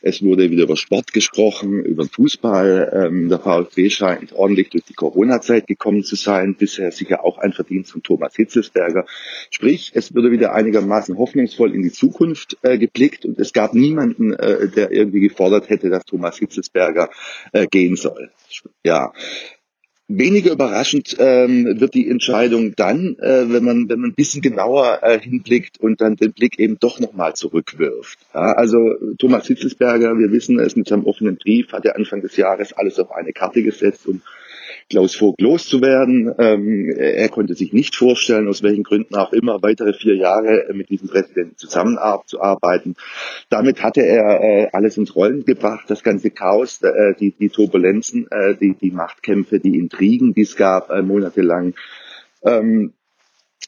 Es wurde wieder über Sport gesprochen, über Fußball. Ähm, der VfB scheint ordentlich durch die Corona-Zeit gekommen zu sein. Bisher sicher auch ein Verdienst von Thomas Hitzelsberger. Sprich, es wurde wieder einigermaßen hoffnungsvoll in die Zukunft äh, geblickt und es gab niemanden, äh, der irgendwie gefordert hätte, dass Thomas Hitzelsberger äh, gehen soll. Ja, Weniger überraschend ähm, wird die Entscheidung dann, äh, wenn man wenn man ein bisschen genauer äh, hinblickt und dann den Blick eben doch nochmal zurückwirft. Ja, also Thomas Hitzelsberger, wir wissen es mit seinem offenen Brief, hat er Anfang des Jahres alles auf eine Karte gesetzt und Klaus Vogt loszuwerden. Ähm, er konnte sich nicht vorstellen, aus welchen Gründen auch immer, weitere vier Jahre mit diesem Präsidenten zusammenzuarbeiten. Damit hatte er äh, alles ins Rollen gebracht, das ganze Chaos, äh, die, die Turbulenzen, äh, die, die Machtkämpfe, die Intrigen, die es gab äh, monatelang. Ähm,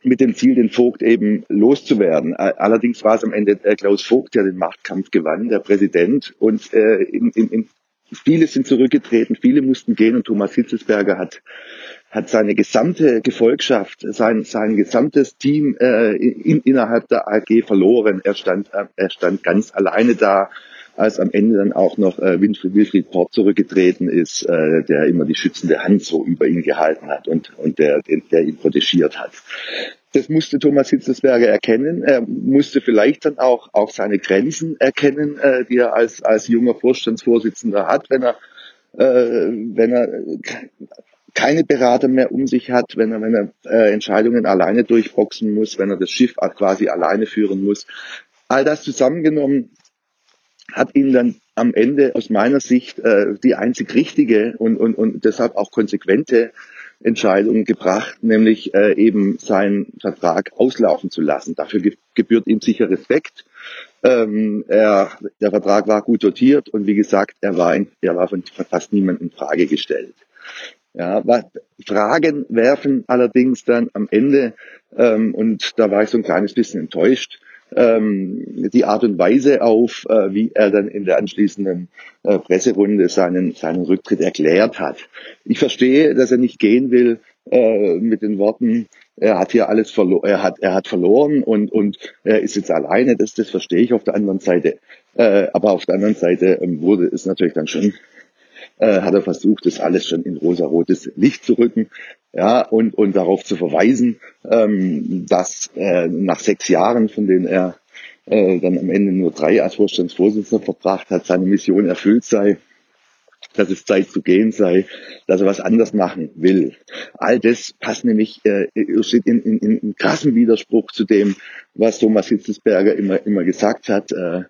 mit dem Ziel, den Vogt eben loszuwerden. Allerdings war es am Ende äh, Klaus Vogt, der den Machtkampf gewann, der Präsident. Und äh, in, in viele sind zurückgetreten, viele mussten gehen und Thomas Hitzelsberger hat hat seine gesamte Gefolgschaft, sein, sein gesamtes Team äh, in, innerhalb der AG verloren. Er stand, äh, er stand ganz alleine da als am Ende dann auch noch äh, Winfried, Wilfried Port zurückgetreten ist, äh, der immer die schützende Hand so über ihn gehalten hat und, und der, der ihn protegiert hat. Das musste Thomas Hitzelsberger erkennen. Er musste vielleicht dann auch, auch seine Grenzen erkennen, äh, die er als, als junger Vorstandsvorsitzender hat, wenn er, äh, wenn er keine Berater mehr um sich hat, wenn er, wenn er äh, Entscheidungen alleine durchboxen muss, wenn er das Schiff quasi alleine führen muss. All das zusammengenommen hat ihn dann am Ende aus meiner Sicht äh, die einzig richtige und, und, und deshalb auch konsequente Entscheidung gebracht, nämlich äh, eben seinen Vertrag auslaufen zu lassen. Dafür ge gebührt ihm sicher Respekt. Ähm, er, der Vertrag war gut dotiert und wie gesagt, er war, in, er war von fast niemandem in Frage gestellt. Ja, was, Fragen werfen allerdings dann am Ende, ähm, und da war ich so ein kleines bisschen enttäuscht, ähm, die Art und Weise auf, äh, wie er dann in der anschließenden äh, Presserunde seinen, seinen Rücktritt erklärt hat. Ich verstehe, dass er nicht gehen will äh, mit den Worten, er hat hier alles verloren, er hat, er hat verloren und, und er ist jetzt alleine, das, das verstehe ich auf der anderen Seite. Äh, aber auf der anderen Seite ähm, wurde es natürlich dann schon äh, hat er versucht, das alles schon in rosarotes Licht zu rücken ja, und, und darauf zu verweisen, ähm, dass äh, nach sechs Jahren, von denen er äh, dann am Ende nur drei als Vorstandsvorsitzender verbracht hat, seine Mission erfüllt sei, dass es Zeit zu gehen sei, dass er was anders machen will. All das passt nämlich, äh, steht in, in, in krassen Widerspruch zu dem, was Thomas Hitzelsberger immer, immer gesagt hat, äh,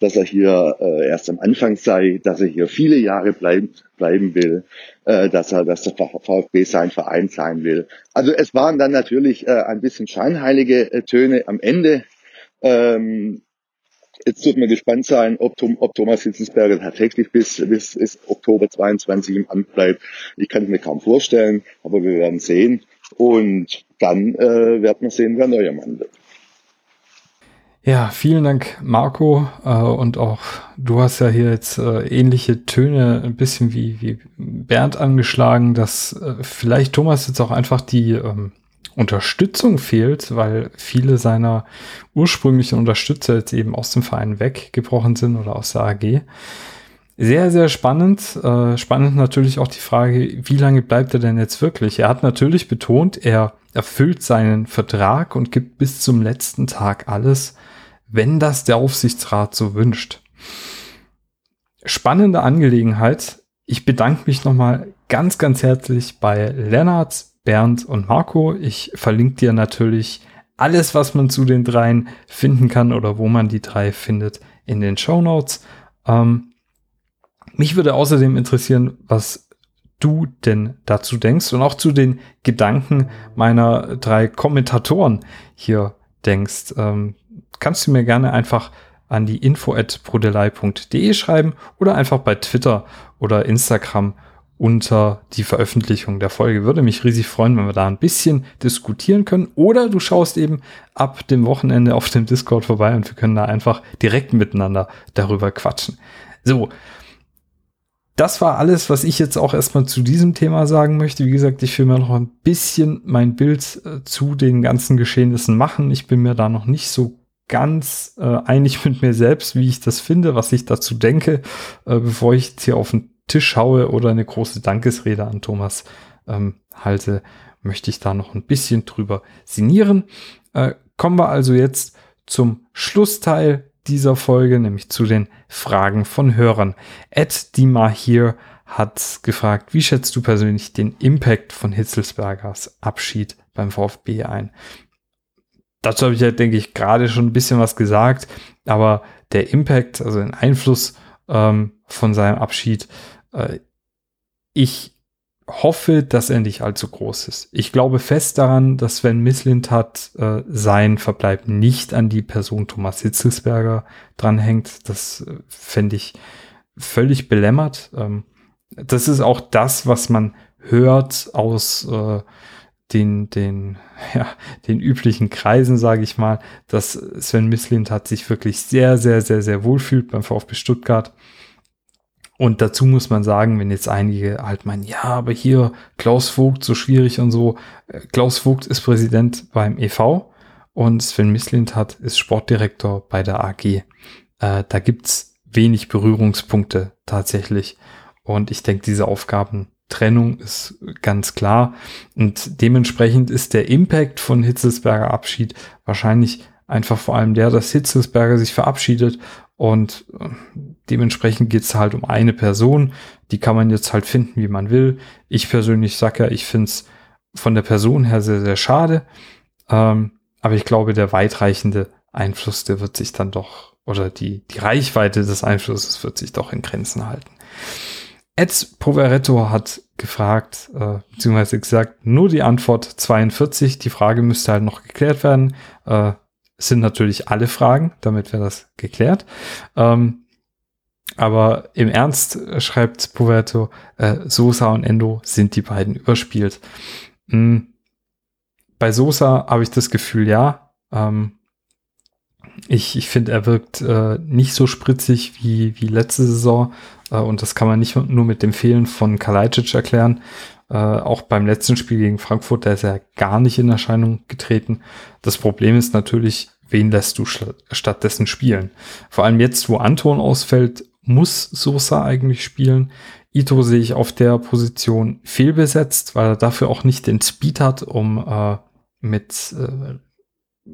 dass er hier äh, erst am Anfang sei, dass er hier viele Jahre bleiben, bleiben will, äh, dass er, dass der VfB sein Verein sein will. Also es waren dann natürlich äh, ein bisschen scheinheilige äh, Töne am Ende. Ähm, jetzt wird man gespannt sein, ob, ob Thomas Hitzelsberger tatsächlich bis, bis, bis Oktober 22 im Amt bleibt. Ich kann es mir kaum vorstellen, aber wir werden sehen. Und dann äh, werden wir sehen, wer neuer Mann wird. Ja, vielen Dank, Marco. Äh, und auch du hast ja hier jetzt äh, ähnliche Töne, ein bisschen wie, wie Bernd angeschlagen, dass äh, vielleicht Thomas jetzt auch einfach die ähm, Unterstützung fehlt, weil viele seiner ursprünglichen Unterstützer jetzt eben aus dem Verein weggebrochen sind oder aus der AG. Sehr, sehr spannend. Spannend natürlich auch die Frage, wie lange bleibt er denn jetzt wirklich? Er hat natürlich betont, er erfüllt seinen Vertrag und gibt bis zum letzten Tag alles wenn das der Aufsichtsrat so wünscht. Spannende Angelegenheit. Ich bedanke mich nochmal ganz, ganz herzlich bei Lennart, Bernd und Marco. Ich verlinke dir natürlich alles, was man zu den dreien finden kann oder wo man die drei findet in den Show Notes. Ähm, mich würde außerdem interessieren, was du denn dazu denkst und auch zu den Gedanken meiner drei Kommentatoren hier denkst. Ähm, kannst du mir gerne einfach an die info@prodelei.de schreiben oder einfach bei Twitter oder Instagram unter die Veröffentlichung der Folge. Würde mich riesig freuen, wenn wir da ein bisschen diskutieren können. Oder du schaust eben ab dem Wochenende auf dem Discord vorbei und wir können da einfach direkt miteinander darüber quatschen. So. Das war alles, was ich jetzt auch erstmal zu diesem Thema sagen möchte. Wie gesagt, ich will mir noch ein bisschen mein Bild äh, zu den ganzen Geschehnissen machen. Ich bin mir da noch nicht so ganz äh, einig mit mir selbst, wie ich das finde, was ich dazu denke, äh, bevor ich jetzt hier auf den Tisch schaue oder eine große Dankesrede an Thomas ähm, halte, möchte ich da noch ein bisschen drüber sinnieren. Äh, kommen wir also jetzt zum Schlussteil dieser Folge, nämlich zu den Fragen von Hörern. Ed Dima hier hat gefragt, wie schätzt du persönlich den Impact von Hitzelsbergers Abschied beim VfB ein? Dazu habe ich ja, denke ich, gerade schon ein bisschen was gesagt, aber der Impact, also den Einfluss ähm, von seinem Abschied, äh, ich hoffe, dass er nicht allzu groß ist. Ich glaube fest daran, dass Sven Mislintat äh, sein Verbleib nicht an die Person Thomas Hitzelsberger dranhängt. Das äh, fände ich völlig belämmert. Ähm, das ist auch das, was man hört aus äh, den, den, ja, den üblichen Kreisen, sage ich mal, dass Sven Mislintat sich wirklich sehr, sehr, sehr, sehr wohl fühlt beim VfB Stuttgart und dazu muss man sagen, wenn jetzt einige halt meinen, ja, aber hier Klaus Vogt so schwierig und so. Äh, Klaus Vogt ist Präsident beim EV und Sven Mislint hat ist Sportdirektor bei der AG. Äh, da gibt's wenig Berührungspunkte tatsächlich. Und ich denke, diese Aufgabentrennung ist ganz klar. Und dementsprechend ist der Impact von Hitzelsberger Abschied wahrscheinlich einfach vor allem der, dass Hitzelsberger sich verabschiedet und äh, dementsprechend geht es halt um eine Person. Die kann man jetzt halt finden, wie man will. Ich persönlich sage ja, ich finde es von der Person her sehr, sehr schade. Ähm, aber ich glaube, der weitreichende Einfluss, der wird sich dann doch, oder die, die Reichweite des Einflusses wird sich doch in Grenzen halten. Ed Poveretto hat gefragt, äh, beziehungsweise gesagt, nur die Antwort 42. Die Frage müsste halt noch geklärt werden. Äh, sind natürlich alle Fragen, damit wäre das geklärt. Ähm, aber im Ernst äh, schreibt Poverto, äh, Sosa und Endo sind die beiden überspielt. Mhm. Bei Sosa habe ich das Gefühl, ja. Ähm, ich ich finde, er wirkt äh, nicht so spritzig wie, wie letzte Saison. Äh, und das kann man nicht nur mit dem Fehlen von Kalajdzic erklären. Äh, auch beim letzten Spiel gegen Frankfurt, da ist er gar nicht in Erscheinung getreten. Das Problem ist natürlich, wen lässt du stattdessen spielen? Vor allem jetzt, wo Anton ausfällt, muss Sosa eigentlich spielen. Ito sehe ich auf der Position fehlbesetzt, weil er dafür auch nicht den Speed hat, um äh, mit äh,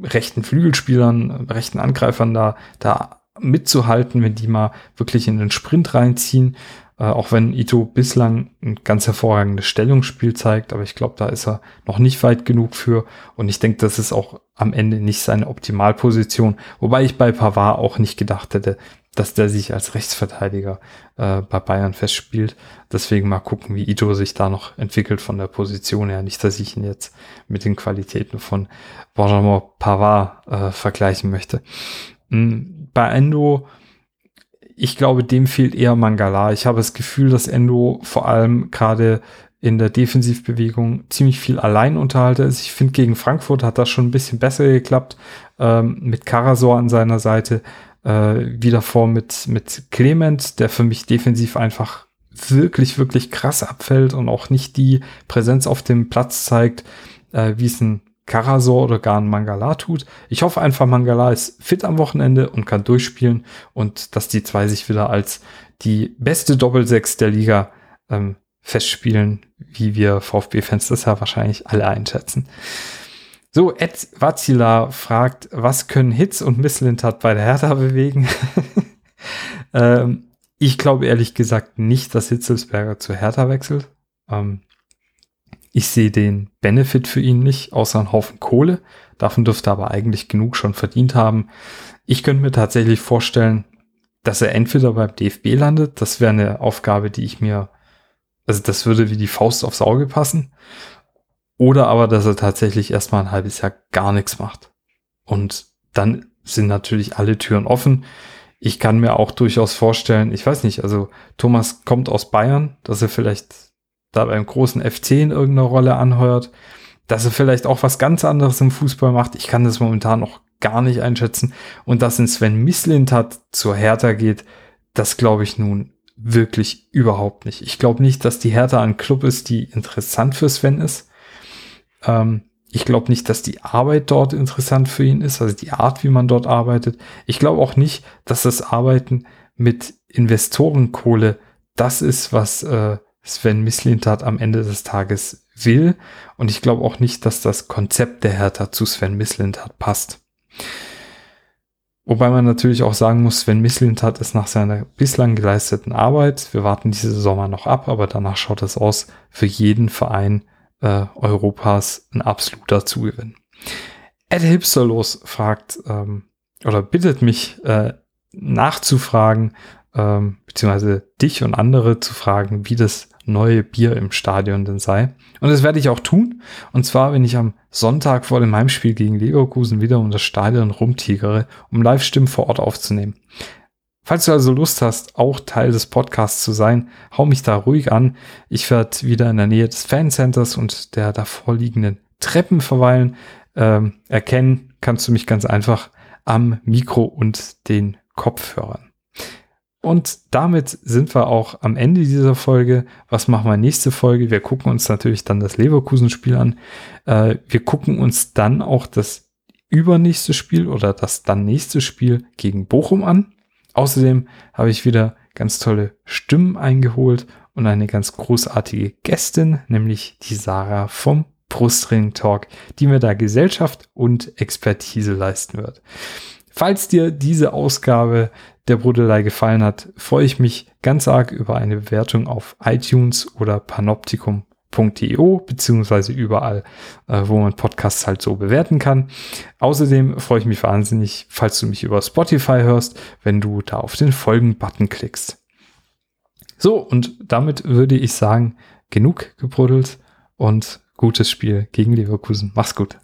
rechten Flügelspielern, rechten Angreifern da, da mitzuhalten, wenn die mal wirklich in den Sprint reinziehen. Äh, auch wenn Ito bislang ein ganz hervorragendes Stellungsspiel zeigt, aber ich glaube, da ist er noch nicht weit genug für. Und ich denke, das ist auch am Ende nicht seine Optimalposition. Wobei ich bei Pavard auch nicht gedacht hätte, dass der sich als Rechtsverteidiger äh, bei Bayern festspielt. Deswegen mal gucken, wie Ito sich da noch entwickelt von der Position her. Nicht, dass ich ihn jetzt mit den Qualitäten von Benjamin Pavard äh, vergleichen möchte. Mhm. Bei Endo ich glaube, dem fehlt eher Mangala. Ich habe das Gefühl, dass Endo vor allem gerade in der Defensivbewegung ziemlich viel Alleinunterhalter ist. Ich finde, gegen Frankfurt hat das schon ein bisschen besser geklappt, ähm, mit Karasor an seiner Seite, äh, wieder vor mit, mit Clement, der für mich defensiv einfach wirklich, wirklich krass abfällt und auch nicht die Präsenz auf dem Platz zeigt, äh, wie es ein Karasor oder gar ein Mangala tut. Ich hoffe einfach, Mangala ist fit am Wochenende und kann durchspielen und dass die zwei sich wieder als die beste Doppelsechs der Liga ähm, festspielen, wie wir VfB-Fans das ja wahrscheinlich alle einschätzen. So, Ed Wazila fragt, was können Hits und Misslintat bei der Hertha bewegen? ähm, ich glaube ehrlich gesagt nicht, dass Hitzelsberger zu Hertha wechselt. Ähm, ich sehe den Benefit für ihn nicht, außer einen Haufen Kohle. Davon dürfte er aber eigentlich genug schon verdient haben. Ich könnte mir tatsächlich vorstellen, dass er entweder beim DFB landet. Das wäre eine Aufgabe, die ich mir, also das würde wie die Faust aufs Auge passen. Oder aber, dass er tatsächlich erstmal ein halbes Jahr gar nichts macht. Und dann sind natürlich alle Türen offen. Ich kann mir auch durchaus vorstellen, ich weiß nicht, also Thomas kommt aus Bayern, dass er vielleicht da beim großen FC in irgendeiner Rolle anheuert, dass er vielleicht auch was ganz anderes im Fußball macht. Ich kann das momentan noch gar nicht einschätzen. Und dass in Sven Mislint hat zur Hertha geht, das glaube ich nun wirklich überhaupt nicht. Ich glaube nicht, dass die Hertha ein Club ist, die interessant für Sven ist. Ähm, ich glaube nicht, dass die Arbeit dort interessant für ihn ist, also die Art, wie man dort arbeitet. Ich glaube auch nicht, dass das Arbeiten mit Investorenkohle das ist, was äh, Sven Mislintat am Ende des Tages will. Und ich glaube auch nicht, dass das Konzept der Hertha zu Sven Mislintat passt. Wobei man natürlich auch sagen muss, Sven Mislintat ist nach seiner bislang geleisteten Arbeit, wir warten diese Sommer noch ab, aber danach schaut es aus, für jeden Verein äh, Europas ein absoluter Zugewinn. Ed Hipsterlos fragt ähm, oder bittet mich äh, nachzufragen, ähm, beziehungsweise dich und andere zu fragen, wie das neue Bier im Stadion denn sei. Und das werde ich auch tun. Und zwar, wenn ich am Sonntag vor dem Heimspiel gegen Leverkusen wieder um das Stadion rumtigere, um Live-Stimmen vor Ort aufzunehmen. Falls du also Lust hast, auch Teil des Podcasts zu sein, hau mich da ruhig an. Ich werde wieder in der Nähe des Fancenters und der davor liegenden Treppen verweilen. Ähm, erkennen kannst du mich ganz einfach am Mikro und den Kopfhörern. Und damit sind wir auch am Ende dieser Folge. Was machen wir nächste Folge? Wir gucken uns natürlich dann das Leverkusen-Spiel an. Äh, wir gucken uns dann auch das übernächste Spiel oder das dann nächste Spiel gegen Bochum an. Außerdem habe ich wieder ganz tolle Stimmen eingeholt und eine ganz großartige Gästin, nämlich die Sarah vom Brustring Talk, die mir da Gesellschaft und Expertise leisten wird. Falls dir diese Ausgabe der Brudelei gefallen hat, freue ich mich ganz arg über eine Bewertung auf iTunes oder panoptikum.io beziehungsweise überall, äh, wo man Podcasts halt so bewerten kann. Außerdem freue ich mich wahnsinnig, falls du mich über Spotify hörst, wenn du da auf den Folgen-Button klickst. So, und damit würde ich sagen, genug gebruddelt und gutes Spiel gegen Leverkusen. Mach's gut.